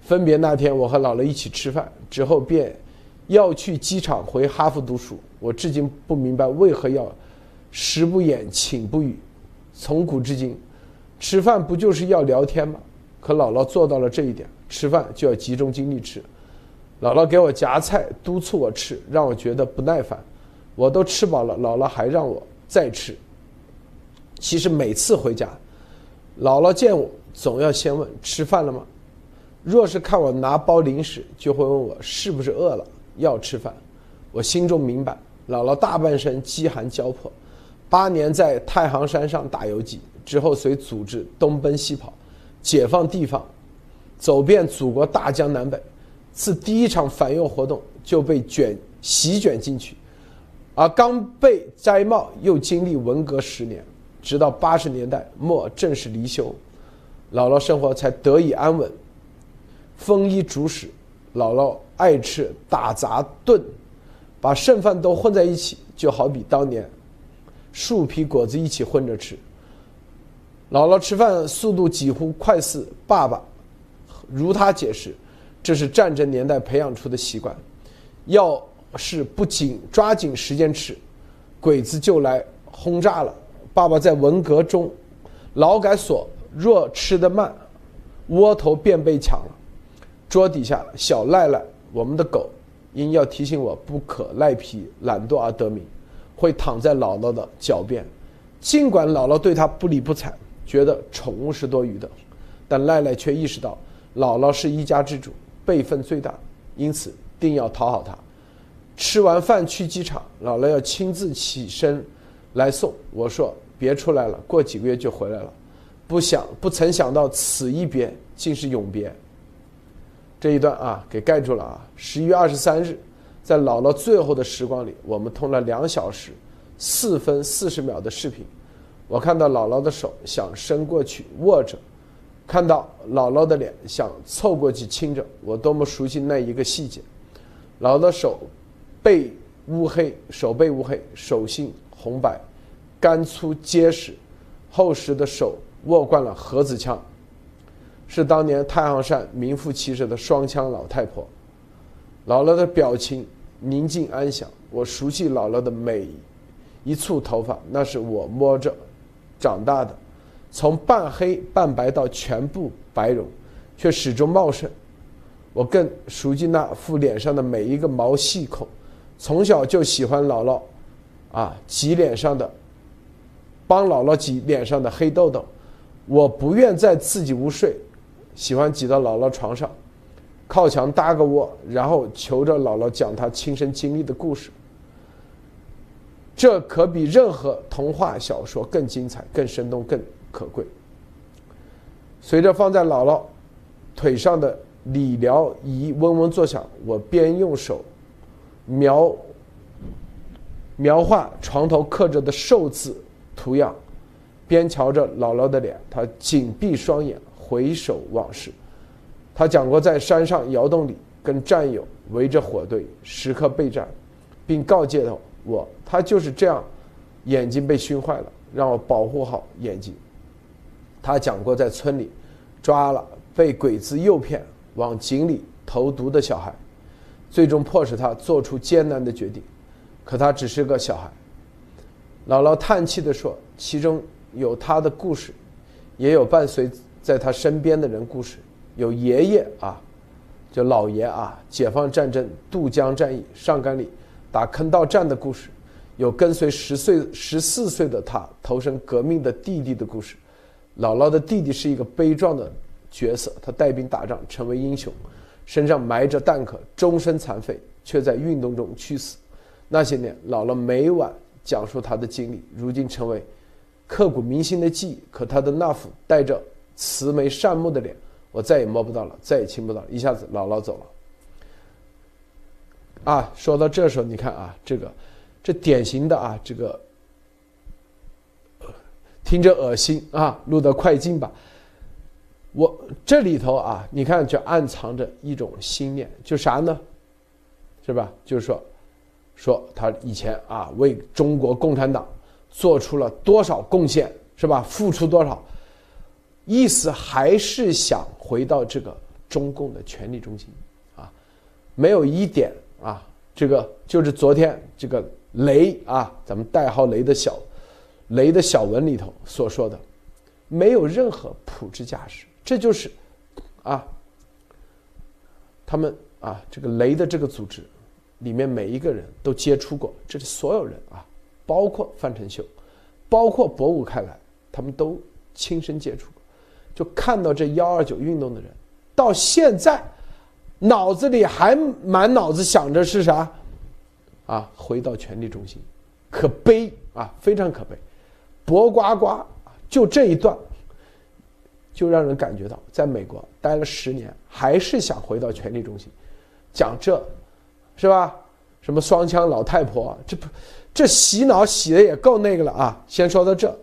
分别那天，我和姥姥一起吃饭之后，便要去机场回哈佛读书。我至今不明白为何要食不言，寝不语。从古至今，吃饭不就是要聊天吗？可姥姥做到了这一点，吃饭就要集中精力吃。姥姥给我夹菜，督促我吃，让我觉得不耐烦。我都吃饱了，姥姥还让我再吃。其实每次回家，姥姥见我总要先问吃饭了吗？若是看我拿包零食，就会问我是不是饿了，要吃饭。我心中明白，姥姥大半生饥寒交迫，八年在太行山上打游击之后，随组织东奔西跑，解放地方，走遍祖国大江南北。自第一场反右活动就被卷席卷进去，而刚被摘帽，又经历文革十年，直到八十年代末正式离休，姥姥生活才得以安稳。丰衣足食，姥姥爱吃打杂炖，把剩饭都混在一起，就好比当年树皮果子一起混着吃。姥姥吃饭速度几乎快似爸爸，如他解释。这是战争年代培养出的习惯，要是不紧抓紧时间吃，鬼子就来轰炸了。爸爸在文革中劳改所，若吃得慢，窝头便被抢了。桌底下小赖赖，我们的狗，因要提醒我不可赖皮懒惰而得名，会躺在姥姥的脚边。尽管姥姥对它不理不睬，觉得宠物是多余的，但赖赖却意识到姥姥是一家之主。辈分最大，因此定要讨好他。吃完饭去机场，姥姥要亲自起身来送。我说别出来了，过几个月就回来了。不想不曾想到此一别竟是永别。这一段啊，给盖住了啊。十一月二十三日，在姥姥最后的时光里，我们通了两小时四分四十秒的视频。我看到姥姥的手想伸过去握着。看到姥姥的脸，想凑过去亲着，我多么熟悉那一个细节。姥姥的手背乌黑，手背乌黑，手心红白，干粗结实，厚实的手握惯了盒子枪，是当年太行山名副其实的双枪老太婆。姥姥的表情宁静安详，我熟悉姥姥的每一簇头发，那是我摸着长大的。从半黑半白到全部白绒，却始终茂盛。我更熟悉那副脸上的每一个毛细孔。从小就喜欢姥姥，啊，挤脸上的，帮姥姥挤脸上的黑痘痘。我不愿再自己屋睡，喜欢挤到姥姥床上，靠墙搭个窝，然后求着姥姥讲她亲身经历的故事。这可比任何童话小说更精彩、更生动、更。可贵。随着放在姥姥腿上的理疗仪嗡嗡作响，我边用手描描画床头刻着的寿字图样，边瞧着姥姥的脸。她紧闭双眼，回首往事。她讲过在山上窑洞里跟战友围着火堆，时刻备战，并告诫了我：她就是这样，眼睛被熏坏了，让我保护好眼睛。他讲过，在村里抓了被鬼子诱骗往井里投毒的小孩，最终迫使他做出艰难的决定。可他只是个小孩。姥姥叹气地说：“其中有他的故事，也有伴随在他身边的人故事。有爷爷啊，就老爷啊，解放战争渡江战役上甘岭打坑道战的故事；有跟随十岁、十四岁的他投身革命的弟弟的故事。”姥姥的弟弟是一个悲壮的角色，他带兵打仗，成为英雄，身上埋着弹壳，终身残废，却在运动中去死。那些年，姥姥每晚讲述他的经历，如今成为刻骨铭心的记忆。可他的那副带着慈眉善目的脸，我再也摸不到了，再也亲不到了。一下子，姥姥走了。啊，说到这时候，你看啊，这个，这典型的啊，这个。听着恶心啊！录得快进吧。我这里头啊，你看就暗藏着一种心念，就啥呢？是吧？就是说，说他以前啊为中国共产党做出了多少贡献，是吧？付出多少？意思还是想回到这个中共的权力中心啊？没有一点啊，这个就是昨天这个雷啊，咱们代号雷的小。雷的小文里头所说的，没有任何普之价值，这就是，啊，他们啊，这个雷的这个组织里面每一个人都接触过，这是所有人啊，包括范丞秀，包括博武开来，他们都亲身接触过，就看到这幺二九运动的人，到现在脑子里还满脑子想着是啥？啊，回到权力中心，可悲啊，非常可悲。博呱呱就这一段，就让人感觉到，在美国待了十年，还是想回到权力中心。讲这，是吧？什么双枪老太婆，这不，这洗脑洗的也够那个了啊！先说到这，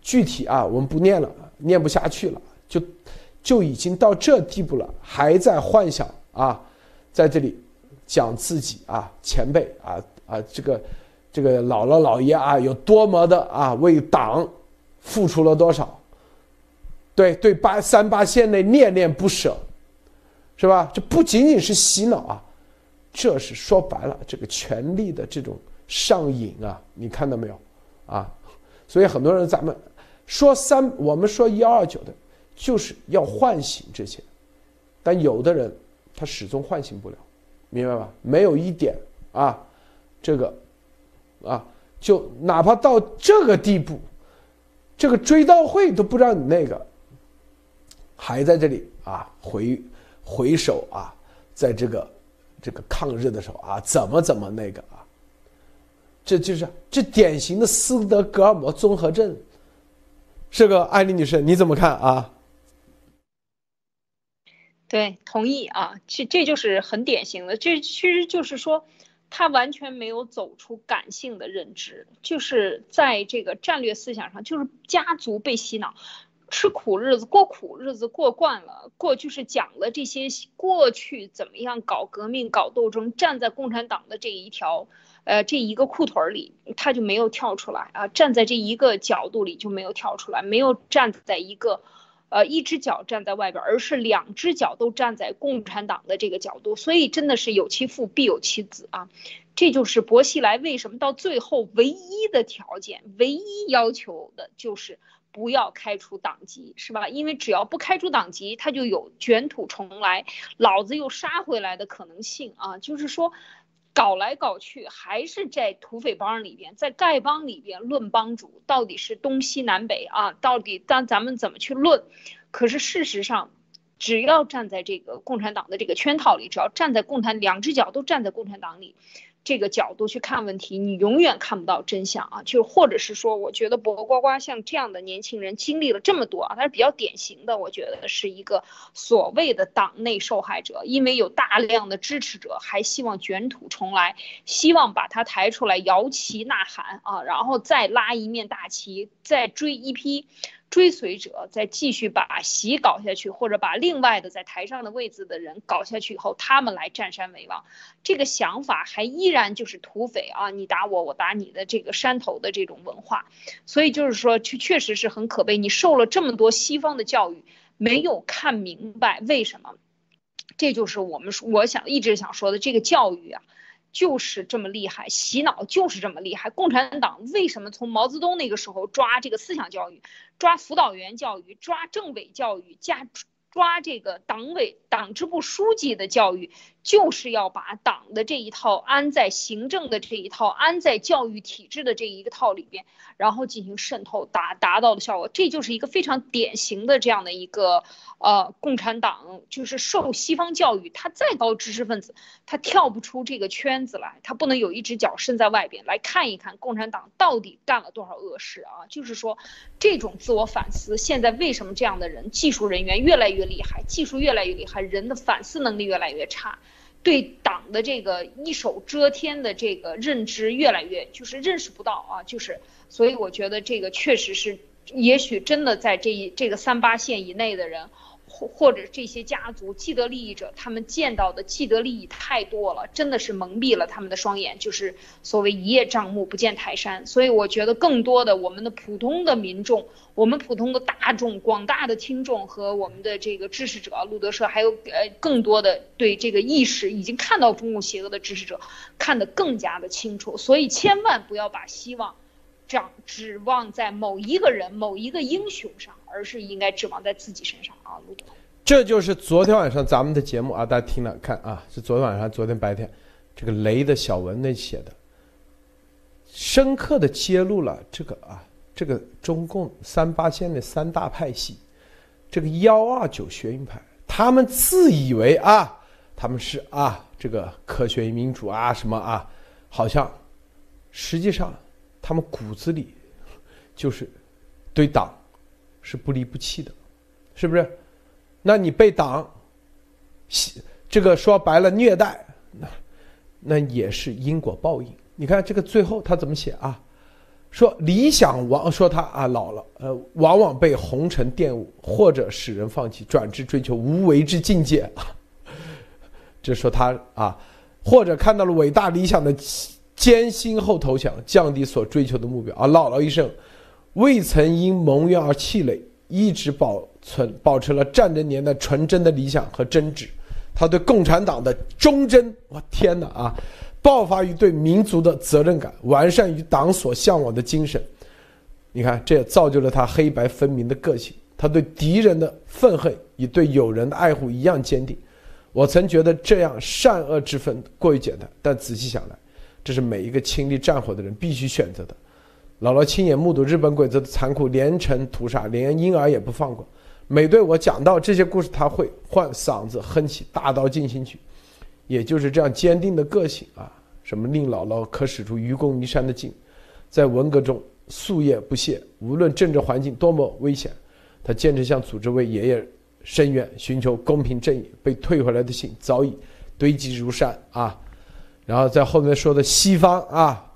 具体啊，我们不念了，念不下去了，就就已经到这地步了，还在幻想啊，在这里讲自己啊，前辈啊啊，这个这个姥姥姥爷啊，有多么的啊，为党付出了多少？对对，八三八线内恋恋不舍。是吧？这不仅仅是洗脑啊，这是说白了，这个权力的这种上瘾啊，你看到没有？啊，所以很多人咱们说三，我们说幺二九的，就是要唤醒这些，但有的人他始终唤醒不了，明白吧？没有一点啊，这个啊，就哪怕到这个地步，这个追悼会都不让你那个，还在这里啊回。回首啊，在这个这个抗日的时候啊，怎么怎么那个啊，这就是这典型的斯德哥尔摩综合症。是个艾丽女士，你怎么看啊？对，同意啊，这这就是很典型的，这其实就是说，他完全没有走出感性的认知，就是在这个战略思想上，就是家族被洗脑。吃苦日子，过苦日子过惯了，过就是讲了这些过去怎么样搞革命、搞斗争，站在共产党的这一条，呃，这一个裤腿里，他就没有跳出来啊，站在这一个角度里就没有跳出来，没有站在一个，呃，一只脚站在外边，而是两只脚都站在共产党的这个角度，所以真的是有其父必有其子啊，这就是薄熙来为什么到最后唯一的条件，唯一要求的就是。不要开除党籍，是吧？因为只要不开除党籍，他就有卷土重来，老子又杀回来的可能性啊！就是说，搞来搞去还是在土匪帮里边，在丐帮里边论帮主，到底是东西南北啊？到底当咱们怎么去论？可是事实上，只要站在这个共产党的这个圈套里，只要站在共产两只脚都站在共产党里。这个角度去看问题，你永远看不到真相啊！就或者是说，我觉得博呱呱像这样的年轻人经历了这么多啊，他是比较典型的，我觉得是一个所谓的党内受害者，因为有大量的支持者还希望卷土重来，希望把他抬出来摇旗呐喊啊，然后再拉一面大旗，再追一批。追随者再继续把习搞下去，或者把另外的在台上的位置的人搞下去以后，他们来占山为王，这个想法还依然就是土匪啊，你打我，我打你的这个山头的这种文化，所以就是说，确确实是很可悲。你受了这么多西方的教育，没有看明白为什么，这就是我们说我想一直想说的这个教育啊。就是这么厉害，洗脑就是这么厉害。共产党为什么从毛泽东那个时候抓这个思想教育，抓辅导员教育，抓政委教育，加抓这个党委党支部书记的教育？就是要把党的这一套安在行政的这一套安在教育体制的这一个套里边，然后进行渗透，达达到的效果，这就是一个非常典型的这样的一个呃共产党，就是受西方教育，他再高知识分子，他跳不出这个圈子来，他不能有一只脚伸在外边来看一看共产党到底干了多少恶事啊！就是说，这种自我反思，现在为什么这样的人，技术人员越来越厉害，技术越来越厉害，人的反思能力越来越差。对党的这个一手遮天的这个认知越来越就是认识不到啊，就是所以我觉得这个确实是，也许真的在这一这个三八线以内的人。或或者这些家族既得利益者，他们见到的既得利益太多了，真的是蒙蔽了他们的双眼，就是所谓一叶障目不见泰山。所以我觉得更多的我们的普通的民众，我们普通的大众、广大的听众和我们的这个支持者，路德社还有呃更多的对这个意识已经看到中共邪恶的支持者，看得更加的清楚。所以千万不要把希望。长指望在某一个人、某一个英雄上，而是应该指望在自己身上啊，陆总。这就是昨天晚上咱们的节目啊，大家听了看啊，是昨天晚上、昨天白天，这个雷的小文那写的，深刻的揭露了这个啊，这个中共三八线的三大派系，这个幺二九学运派，他们自以为啊，他们是啊，这个科学与民主啊，什么啊，好像实际上他们骨子里就是对党是不离不弃的，是不是？那你被党，这个说白了虐待，那那也是因果报应。你看这个最后他怎么写啊？说理想往说他啊老了，呃，往往被红尘玷污，或者使人放弃，转至追求无为之境界。这说他啊，或者看到了伟大理想的艰辛后投降，降低所追求的目标啊。老了一生，未曾因蒙冤而气馁，一直保。存保持了战争年代纯真的理想和真挚，他对共产党的忠贞，我天哪啊！爆发于对民族的责任感，完善于党所向往的精神。你看，这也造就了他黑白分明的个性。他对敌人的愤恨与对友人的爱护一样坚定。我曾觉得这样善恶之分过于简单，但仔细想来，这是每一个亲历战火的人必须选择的。姥姥亲眼目睹日本鬼子的残酷，连城屠杀，连婴儿也不放过。每对我讲到这些故事，他会换嗓子哼起《大刀进行曲》，也就是这样坚定的个性啊！什么令姥姥可使出愚公移山的劲，在文革中夙夜不懈，无论政治环境多么危险，他坚持向组织为爷爷伸冤，寻求公平正义。被退回来的信早已堆积如山啊！然后在后面说的西方啊，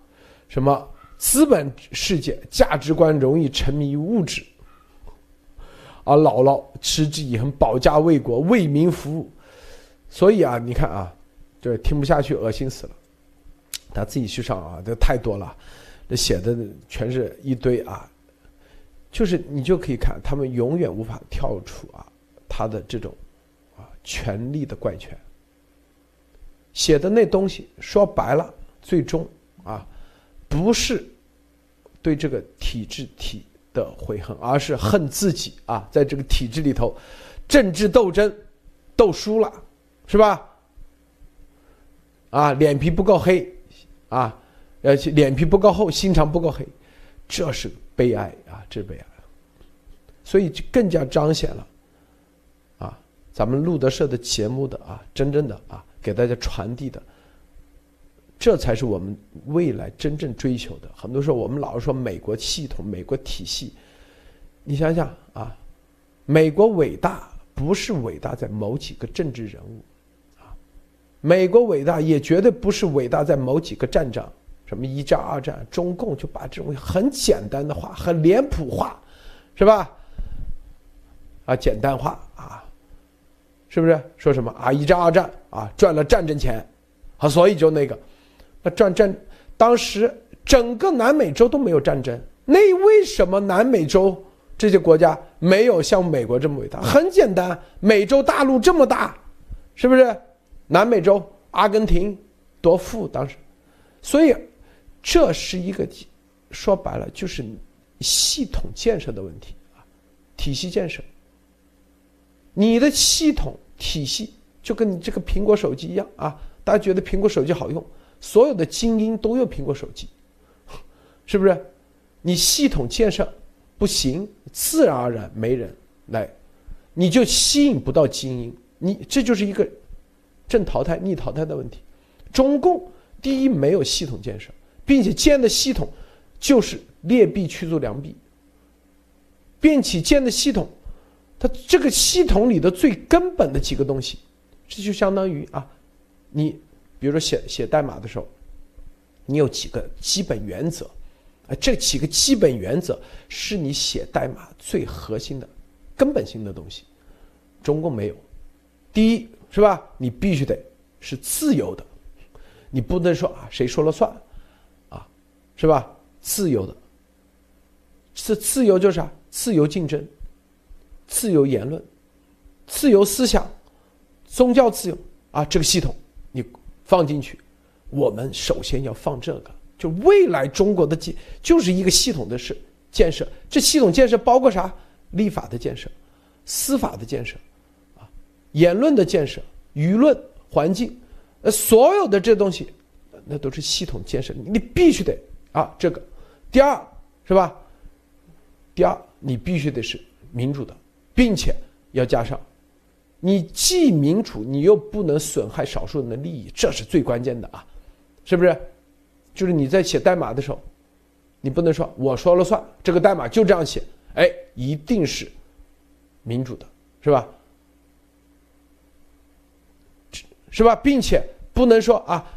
什么资本世界价值观容易沉迷于物质。而姥姥持之以恒，保家卫国，为民服务。所以啊，你看啊，这听不下去，恶心死了。他自己去上啊，这太多了，这写的全是一堆啊。就是你就可以看，他们永远无法跳出啊他的这种啊权力的怪圈。写的那东西说白了，最终啊不是对这个体制体。的悔恨，而是恨自己啊，在这个体制里头，政治斗争斗输了，是吧？啊，脸皮不够黑，啊，呃，脸皮不够厚，心肠不够黑，这是悲哀啊，这悲哀。所以就更加彰显了，啊，咱们路德社的节目的啊，真正的啊，给大家传递的。这才是我们未来真正追求的。很多时候，我们老是说美国系统、美国体系，你想想啊，美国伟大不是伟大在某几个政治人物，啊，美国伟大也绝对不是伟大在某几个战场，什么一战、二战，中共就把这种很简单的话、很脸谱化，是吧？啊，简单化啊，是不是？说什么啊，一战、二战啊，赚了战争钱，啊，所以就那个。那战争，当时整个南美洲都没有战争，那为什么南美洲这些国家没有像美国这么伟大？很简单，美洲大陆这么大，是不是？南美洲阿根廷多富当时，所以这是一个说白了就是系统建设的问题啊，体系建设。你的系统体系就跟你这个苹果手机一样啊，大家觉得苹果手机好用。所有的精英都用苹果手机，是不是？你系统建设不行，自然而然没人来，你就吸引不到精英。你这就是一个正淘汰、逆淘汰的问题。中共第一没有系统建设，并且建的系统就是劣币驱逐良币，并且建的系统，它这个系统里的最根本的几个东西，这就相当于啊，你。比如说写写代码的时候，你有几个基本原则，啊，这几个基本原则是你写代码最核心的、根本性的东西。中共没有，第一是吧？你必须得是自由的，你不能说啊谁说了算，啊，是吧？自由的，是自由就是啥？自由竞争、自由言论、自由思想、宗教自由啊，这个系统。放进去，我们首先要放这个，就未来中国的建就是一个系统的事建设。这系统建设包括啥？立法的建设，司法的建设，啊，言论的建设、舆论环境，呃，所有的这东西，那都是系统建设，你必须得啊，这个。第二是吧？第二，你必须得是民主的，并且要加上，你既民主，你又不能损害少数人的利益，这是最关键的啊，是不是？就是你在写代码的时候，你不能说我说了算，这个代码就这样写，哎，一定是民主的，是吧？是吧？并且不能说啊，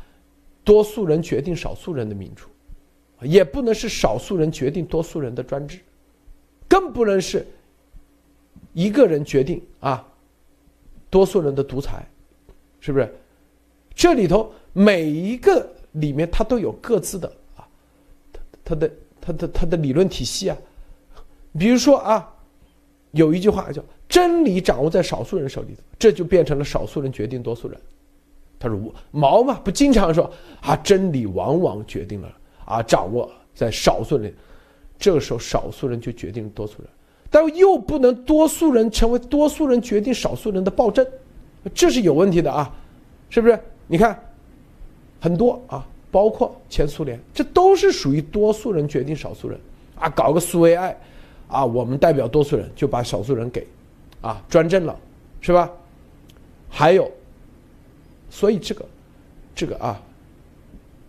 多数人决定少数人的民主，也不能是少数人决定多数人的专制，更不能是一个人决定啊，多数人的独裁，是不是？这里头每一个里面，它都有各自的啊，它的它的它的理论体系啊。比如说啊，有一句话叫“真理掌握在少数人手里”，这就变成了少数人决定多数人。他说：“毛嘛，不经常说啊，真理往往决定了啊，掌握在少数人。这个时候，少数人就决定多数人，但又不能多数人成为多数人决定少数人的暴政，这是有问题的啊，是不是？你看，很多啊，包括前苏联，这都是属于多数人决定少数人啊，搞个苏维埃，啊，我们代表多数人就把少数人给啊专政了，是吧？还有。”所以这个，这个啊，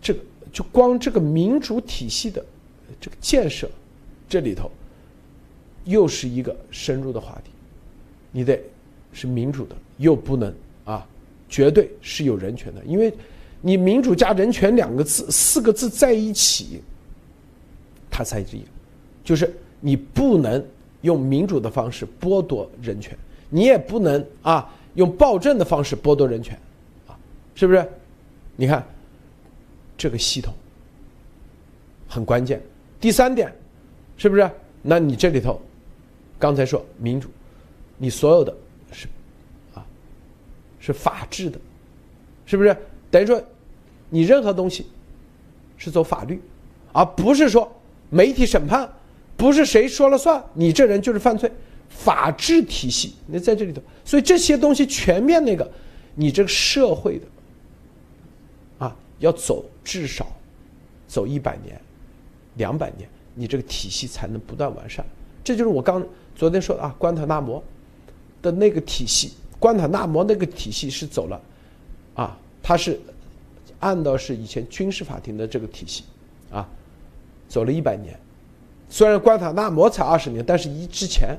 这个就光这个民主体系的这个建设，这里头又是一个深入的话题。你得是民主的，又不能啊，绝对是有人权的。因为你民主加人权两个字、四个字在一起，它才是一，就是你不能用民主的方式剥夺人权，你也不能啊用暴政的方式剥夺人权。啊是不是？你看，这个系统很关键。第三点，是不是？那你这里头，刚才说民主，你所有的是啊，是法治的，是不是？等于说，你任何东西是走法律，而不是说媒体审判，不是谁说了算，你这人就是犯罪。法治体系，你在这里头，所以这些东西全面那个，你这个社会的。啊要走至少走一百年、两百年，你这个体系才能不断完善。这就是我刚昨天说啊，关塔那摩的那个体系，关塔那摩那个体系是走了啊，它是按照是以前军事法庭的这个体系啊，走了一百年。虽然关塔那摩才二十年，但是一之前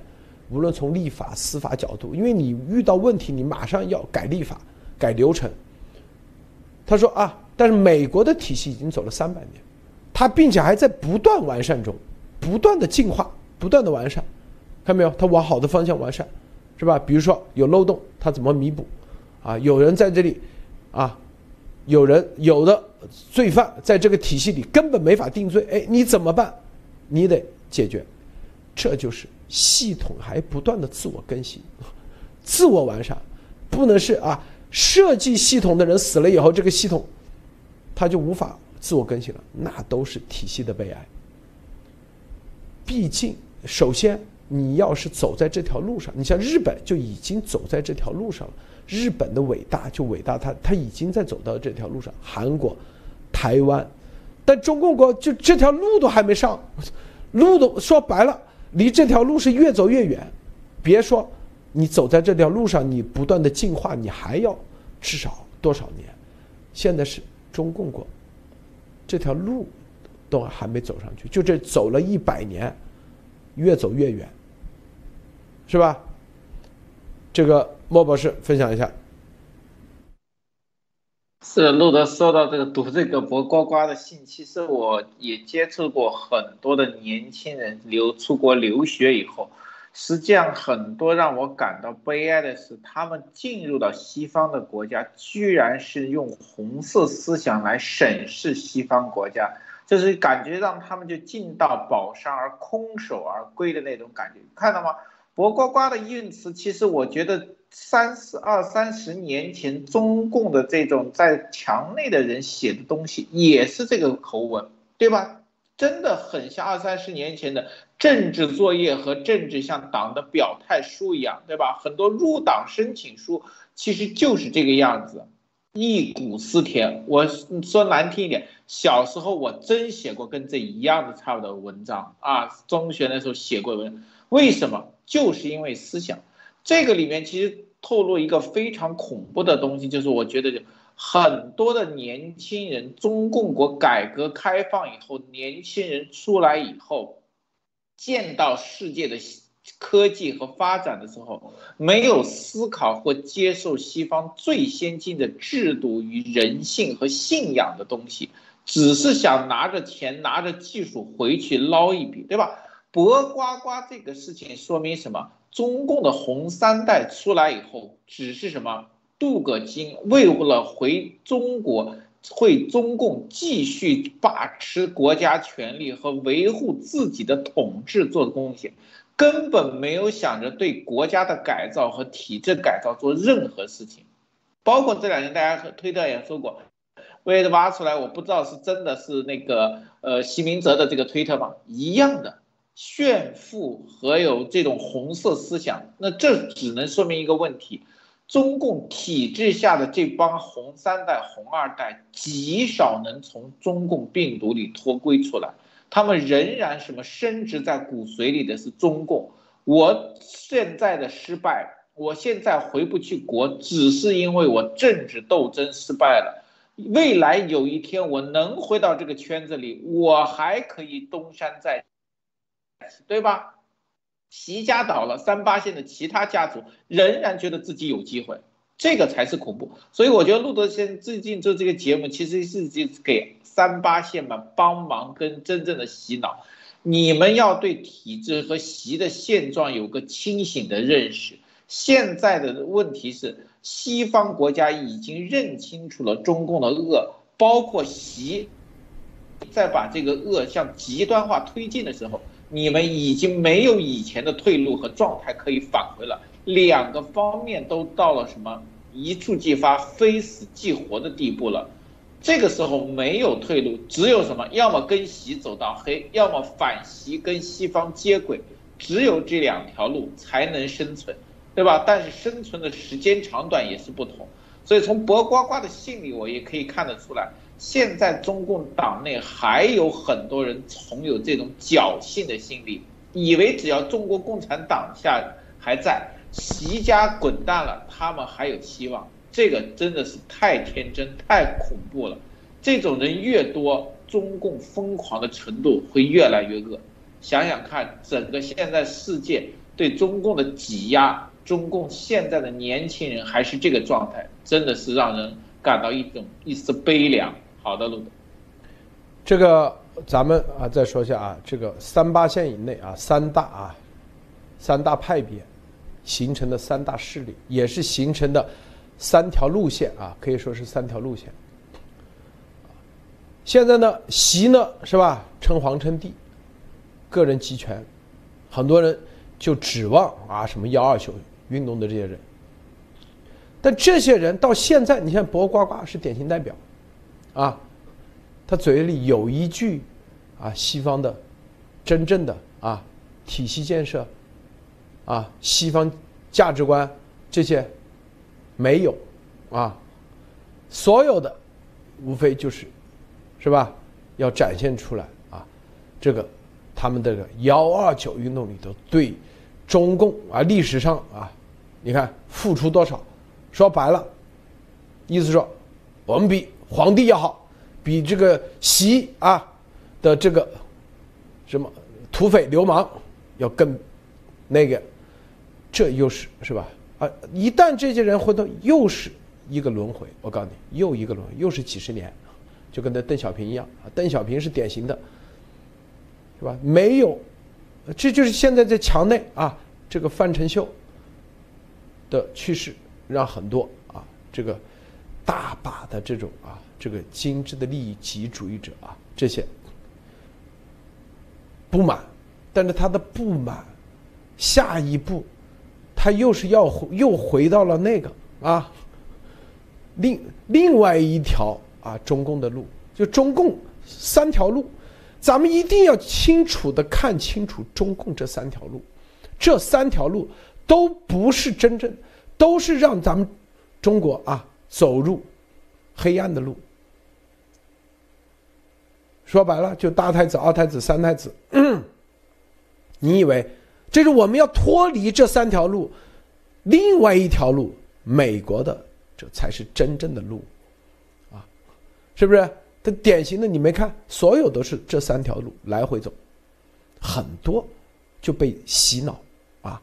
无论从立法、司法角度，因为你遇到问题，你马上要改立法、改流程。他说啊。但是美国的体系已经走了三百年，它并且还在不断完善中，不断的进化，不断的完善，看到没有？它往好的方向完善，是吧？比如说有漏洞，它怎么弥补？啊，有人在这里，啊，有人有的罪犯在这个体系里根本没法定罪，哎，你怎么办？你得解决，这就是系统还不断的自我更新，自我完善，不能是啊，设计系统的人死了以后，这个系统。他就无法自我更新了，那都是体系的悲哀。毕竟，首先你要是走在这条路上，你像日本就已经走在这条路上了。日本的伟大就伟大，他他已经在走到这条路上。韩国、台湾，但中共国就这条路都还没上，路都说白了，离这条路是越走越远。别说你走在这条路上，你不断的进化，你还要至少多少年？现在是。中共国这条路都还没走上去，就这走了一百年，越走越远，是吧？这个莫博士分享一下。是路德说到这个读这个博呱呱的信，其实我也接触过很多的年轻人留出国留学以后。实际上，很多让我感到悲哀的是，他们进入到西方的国家，居然是用红色思想来审视西方国家，就是感觉让他们就进到宝山而空手而归的那种感觉，看到吗？博呱呱的用词，其实我觉得三四二三十年前中共的这种在墙内的人写的东西，也是这个口吻，对吧？真的很像二三十年前的政治作业和政治像党的表态书一样，对吧？很多入党申请书其实就是这个样子，忆苦思甜。我说难听一点，小时候我真写过跟这一样的差不多的文章啊，中学的时候写过文，为什么？就是因为思想，这个里面其实透露一个非常恐怖的东西，就是我觉得。很多的年轻人，中共国改革开放以后，年轻人出来以后，见到世界的科技和发展的时候，没有思考或接受西方最先进的制度与人性和信仰的东西，只是想拿着钱、拿着技术回去捞一笔，对吧？博瓜瓜这个事情说明什么？中共的红三代出来以后，只是什么？镀个金，为了回中国，会中共继续把持国家权力和维护自己的统治做的贡献，根本没有想着对国家的改造和体制改造做任何事情。包括这两年大家推特也说过，为了挖出来，我不知道是真的是那个呃席明哲的这个推特吗？一样的炫富和有这种红色思想，那这只能说明一个问题。中共体制下的这帮红三代、红二代极少能从中共病毒里脱归出来，他们仍然什么深植在骨髓里的是中共。我现在的失败，我现在回不去国，只是因为我政治斗争失败了。未来有一天我能回到这个圈子里，我还可以东山再，对吧？习家倒了，三八线的其他家族仍然觉得自己有机会，这个才是恐怖。所以我觉得路德先最近做这个节目，其实是给三八线们帮忙跟真正的洗脑。你们要对体制和习的现状有个清醒的认识。现在的问题是，西方国家已经认清楚了中共的恶，包括习，在把这个恶向极端化推进的时候。你们已经没有以前的退路和状态可以返回了，两个方面都到了什么一触即发、非死即活的地步了。这个时候没有退路，只有什么？要么跟习走到黑，要么反习跟西方接轨，只有这两条路才能生存，对吧？但是生存的时间长短也是不同，所以从博瓜瓜的信里我也可以看得出来。现在中共党内还有很多人存有这种侥幸的心理，以为只要中国共产党下还在，习家滚蛋了，他们还有希望。这个真的是太天真、太恐怖了。这种人越多，中共疯狂的程度会越来越恶。想想看，整个现在世界对中共的挤压，中共现在的年轻人还是这个状态，真的是让人感到一种一丝悲凉。好的，路德。这个咱们啊，再说一下啊，这个三八线以内啊，三大啊，三大派别形成的三大势力，也是形成的三条路线啊，可以说是三条路线。现在呢，习呢是吧，称皇称帝，个人集权，很多人就指望啊，什么幺二九运动的这些人，但这些人到现在，你像博瓜瓜是典型代表。啊，他嘴里有一句，啊，西方的真正的啊体系建设，啊，西方价值观这些没有，啊，所有的无非就是，是吧？要展现出来啊，这个他们这个幺二九运动里头对中共啊历史上啊，你看付出多少？说白了，意思说我们比。皇帝要好，比这个习啊的这个什么土匪流氓要更那个，这又是是吧？啊，一旦这些人回头，又是一个轮回。我告诉你，又一个轮回，又是几十年，就跟那邓小平一样啊。邓小平是典型的，是吧？没有，这就是现在在墙内啊，这个范成秀的趋势，让很多啊这个。大把的这种啊，这个精致的利益集主义者啊，这些不满，但是他的不满，下一步他又是要又回到了那个啊，另另外一条啊中共的路，就中共三条路，咱们一定要清楚的看清楚中共这三条路，这三条路都不是真正，都是让咱们中国啊走入黑暗的路。说白了，就大太子、二太子、三太子。你以为这是我们要脱离这三条路，另外一条路，美国的这才是真正的路，啊，是不是？这典型的，你没看，所有都是这三条路来回走，很多就被洗脑啊，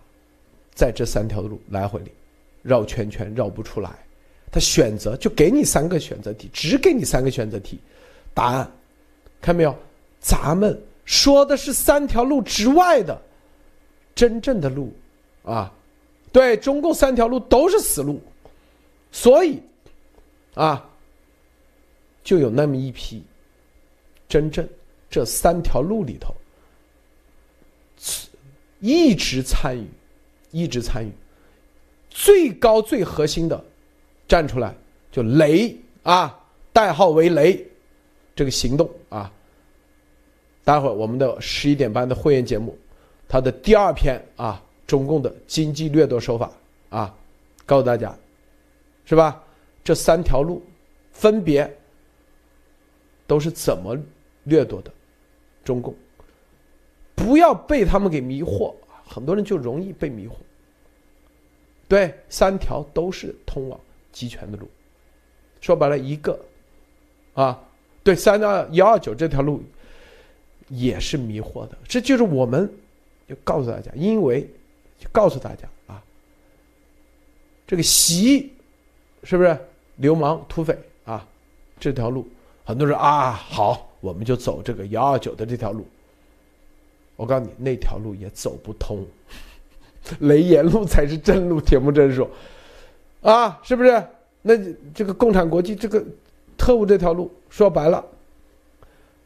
在这三条路来回里绕圈圈绕不出来。他选择就给你三个选择题，只给你三个选择题，答案。看没有？咱们说的是三条路之外的真正的路，啊，对中共三条路都是死路，所以，啊，就有那么一批真正这三条路里头一直参与，一直参与，最高最核心的站出来，就雷啊，代号为雷。这个行动啊，待会儿我们的十一点半的会员节目，它的第二篇啊，中共的经济掠夺手法啊，告诉大家，是吧？这三条路分别都是怎么掠夺的？中共不要被他们给迷惑，很多人就容易被迷惑。对，三条都是通往集权的路，说白了，一个啊。对，三二幺二九这条路也是迷惑的，这就是我们就告诉大家，因为就告诉大家啊，这个习是不是流氓土匪啊？这条路很多人啊，好，我们就走这个幺二九的这条路。我告诉你，那条路也走不通，雷岩路才是正路。铁木真说啊，是不是？那这个共产国际这个。特务这条路说白了，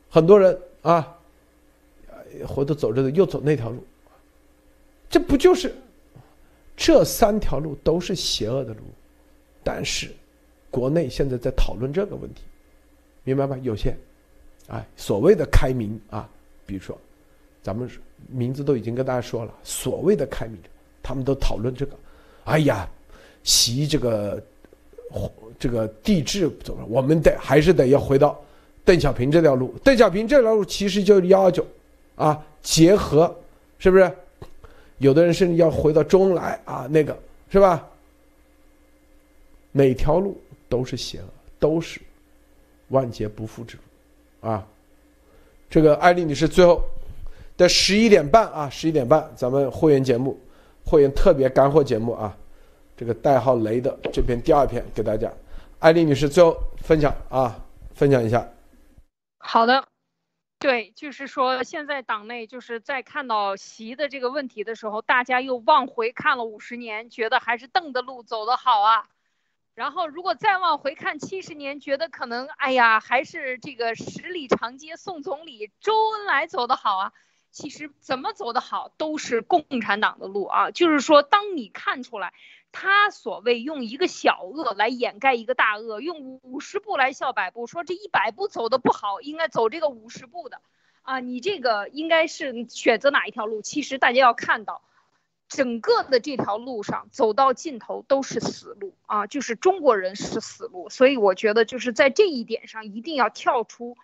很多人啊，回头走着的又走那条路，这不就是这三条路都是邪恶的路？但是国内现在在讨论这个问题，明白吗？有些哎，所谓的开明啊，比如说咱们名字都已经跟大家说了，所谓的开明者，他们都讨论这个，哎呀，习这个。这个地质怎么？我们得还是得要回到邓小平这条路。邓小平这条路其实就是幺二九，啊，结合，是不是？有的人甚至要回到周恩来啊，那个是吧？每条路都是邪恶，都是万劫不复之路，啊。这个艾丽女士最后的十一点半啊，十一点半，咱们会员节目，会员特别干货节目啊，这个代号雷的这篇第二篇给大家。艾丽女士，最后分享啊，分享一下。好的，对，就是说现在党内就是在看到习的这个问题的时候，大家又往回看了五十年，觉得还是邓的路走得好啊。然后如果再往回看七十年，觉得可能哎呀，还是这个十里长街送总理周恩来走得好啊。其实怎么走得好，都是共产党的路啊。就是说，当你看出来。他所谓用一个小恶来掩盖一个大恶，用五十步来笑百步，说这一百步走的不好，应该走这个五十步的，啊，你这个应该是选择哪一条路？其实大家要看到，整个的这条路上走到尽头都是死路啊，就是中国人是死路，所以我觉得就是在这一点上一定要跳出。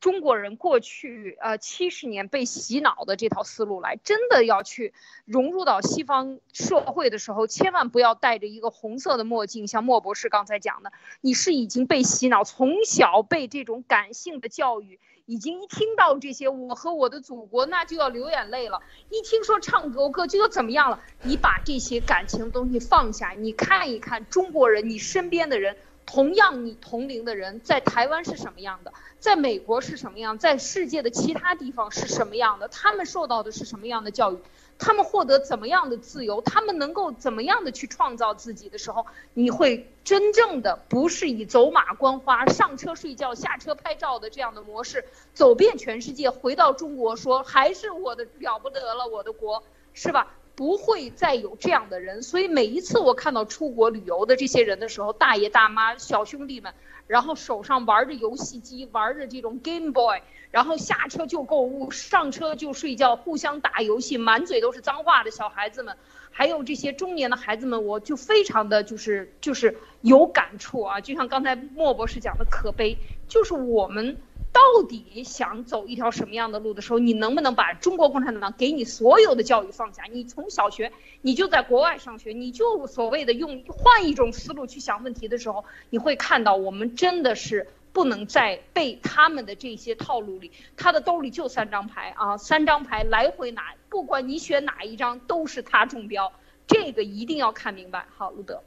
中国人过去呃七十年被洗脑的这套思路来，真的要去融入到西方社会的时候，千万不要戴着一个红色的墨镜，像莫博士刚才讲的，你是已经被洗脑，从小被这种感性的教育，已经一听到这些我和我的祖国，那就要流眼泪了，一听说唱国歌就要怎么样了，你把这些感情的东西放下，你看一看中国人，你身边的人。同样，你同龄的人在台湾是什么样的？在美国是什么样？在世界的其他地方是什么样的？他们受到的是什么样的教育？他们获得怎么样的自由？他们能够怎么样的去创造自己的时候，你会真正的不是以走马观花、上车睡觉、下车拍照的这样的模式走遍全世界，回到中国说还是我的了不得了，我的国是吧？不会再有这样的人。所以每一次我看到出国旅游的这些人的时候，大爷大妈、小兄弟们，然后手上玩着游戏机，玩着这种 Game Boy，然后下车就购物，上车就睡觉，互相打游戏，满嘴都是脏话的小孩子们。还有这些中年的孩子们，我就非常的就是就是有感触啊，就像刚才莫博士讲的，可悲，就是我们到底想走一条什么样的路的时候，你能不能把中国共产党给你所有的教育放下？你从小学你就在国外上学，你就所谓的用换一种思路去想问题的时候，你会看到我们真的是。不能再被他们的这些套路里，他的兜里就三张牌啊，三张牌来回拿，不管你选哪一张，都是他中标，这个一定要看明白。好，路德，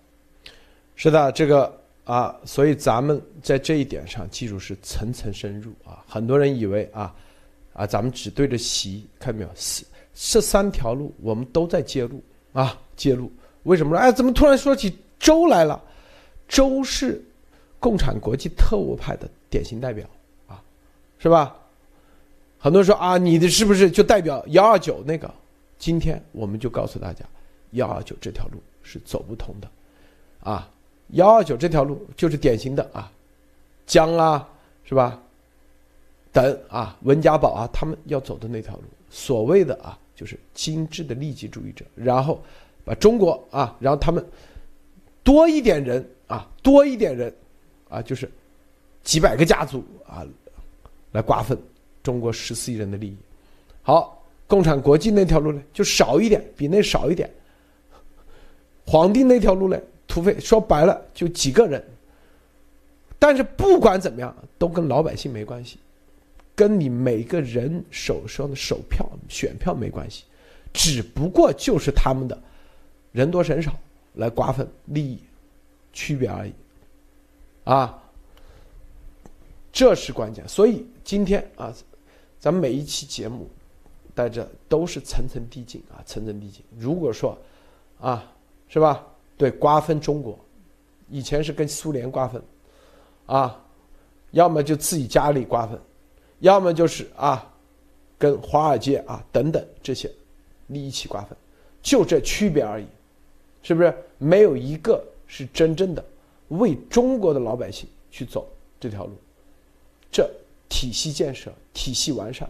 是的，这个啊，所以咱们在这一点上记住是层层深入啊。很多人以为啊啊，咱们只对着习，看到没有？是这三条路我们都在揭露啊，揭露。为什么说哎，怎么突然说起周来了？周是。共产国际特务派的典型代表啊，是吧？很多人说啊，你的是不是就代表幺二九那个？今天我们就告诉大家，幺二九这条路是走不通的，啊，幺二九这条路就是典型的啊，江啊，是吧？等啊，温家宝啊，他们要走的那条路，所谓的啊，就是精致的利己主义者，然后把中国啊，然后他们多一点人啊，多一点人。啊，就是几百个家族啊，来瓜分中国十四亿人的利益。好，共产国际那条路呢，就少一点，比那少一点。皇帝那条路呢，土匪说白了就几个人。但是不管怎么样，都跟老百姓没关系，跟你每个人手上的手票、选票没关系，只不过就是他们的人多人少来瓜分利益区别而已。啊，这是关键。所以今天啊，咱们每一期节目带着都是层层递进啊，层层递进。如果说啊，是吧？对，瓜分中国，以前是跟苏联瓜分，啊，要么就自己家里瓜分，要么就是啊，跟华尔街啊等等这些利益起瓜分，就这区别而已，是不是？没有一个是真正的。为中国的老百姓去走这条路，这体系建设、体系完善，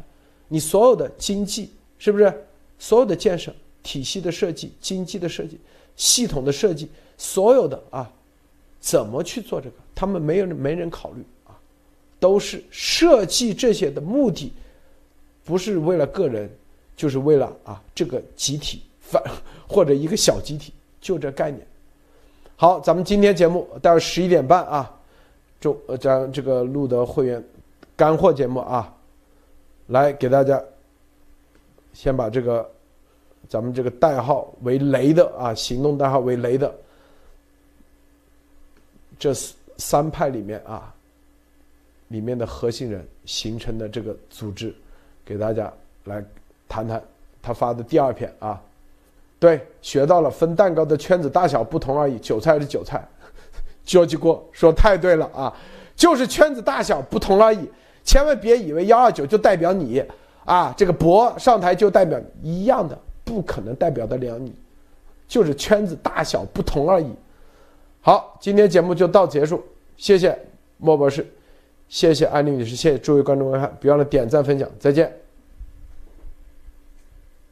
你所有的经济是不是？所有的建设、体系的设计、经济的设计、系统的设计，所有的啊，怎么去做这个？他们没有没人考虑啊，都是设计这些的目的，不是为了个人，就是为了啊这个集体反或者一个小集体，就这概念。好，咱们今天节目待会十一点半啊，中呃将这个录的会员干货节目啊，来给大家先把这个咱们这个代号为雷的啊，行动代号为雷的这三派里面啊，里面的核心人形成的这个组织，给大家来谈谈他发的第二篇啊。对，学到了，分蛋糕的圈子大小不同而已，韭菜是韭菜。交际过说太对了啊，就是圈子大小不同而已，千万别以为幺二九就代表你啊，这个博上台就代表一样的，不可能代表得了你，就是圈子大小不同而已。好，今天节目就到结束，谢谢莫博士，谢谢安利女士，谢谢诸位观众观看，别忘了点赞分享，再见。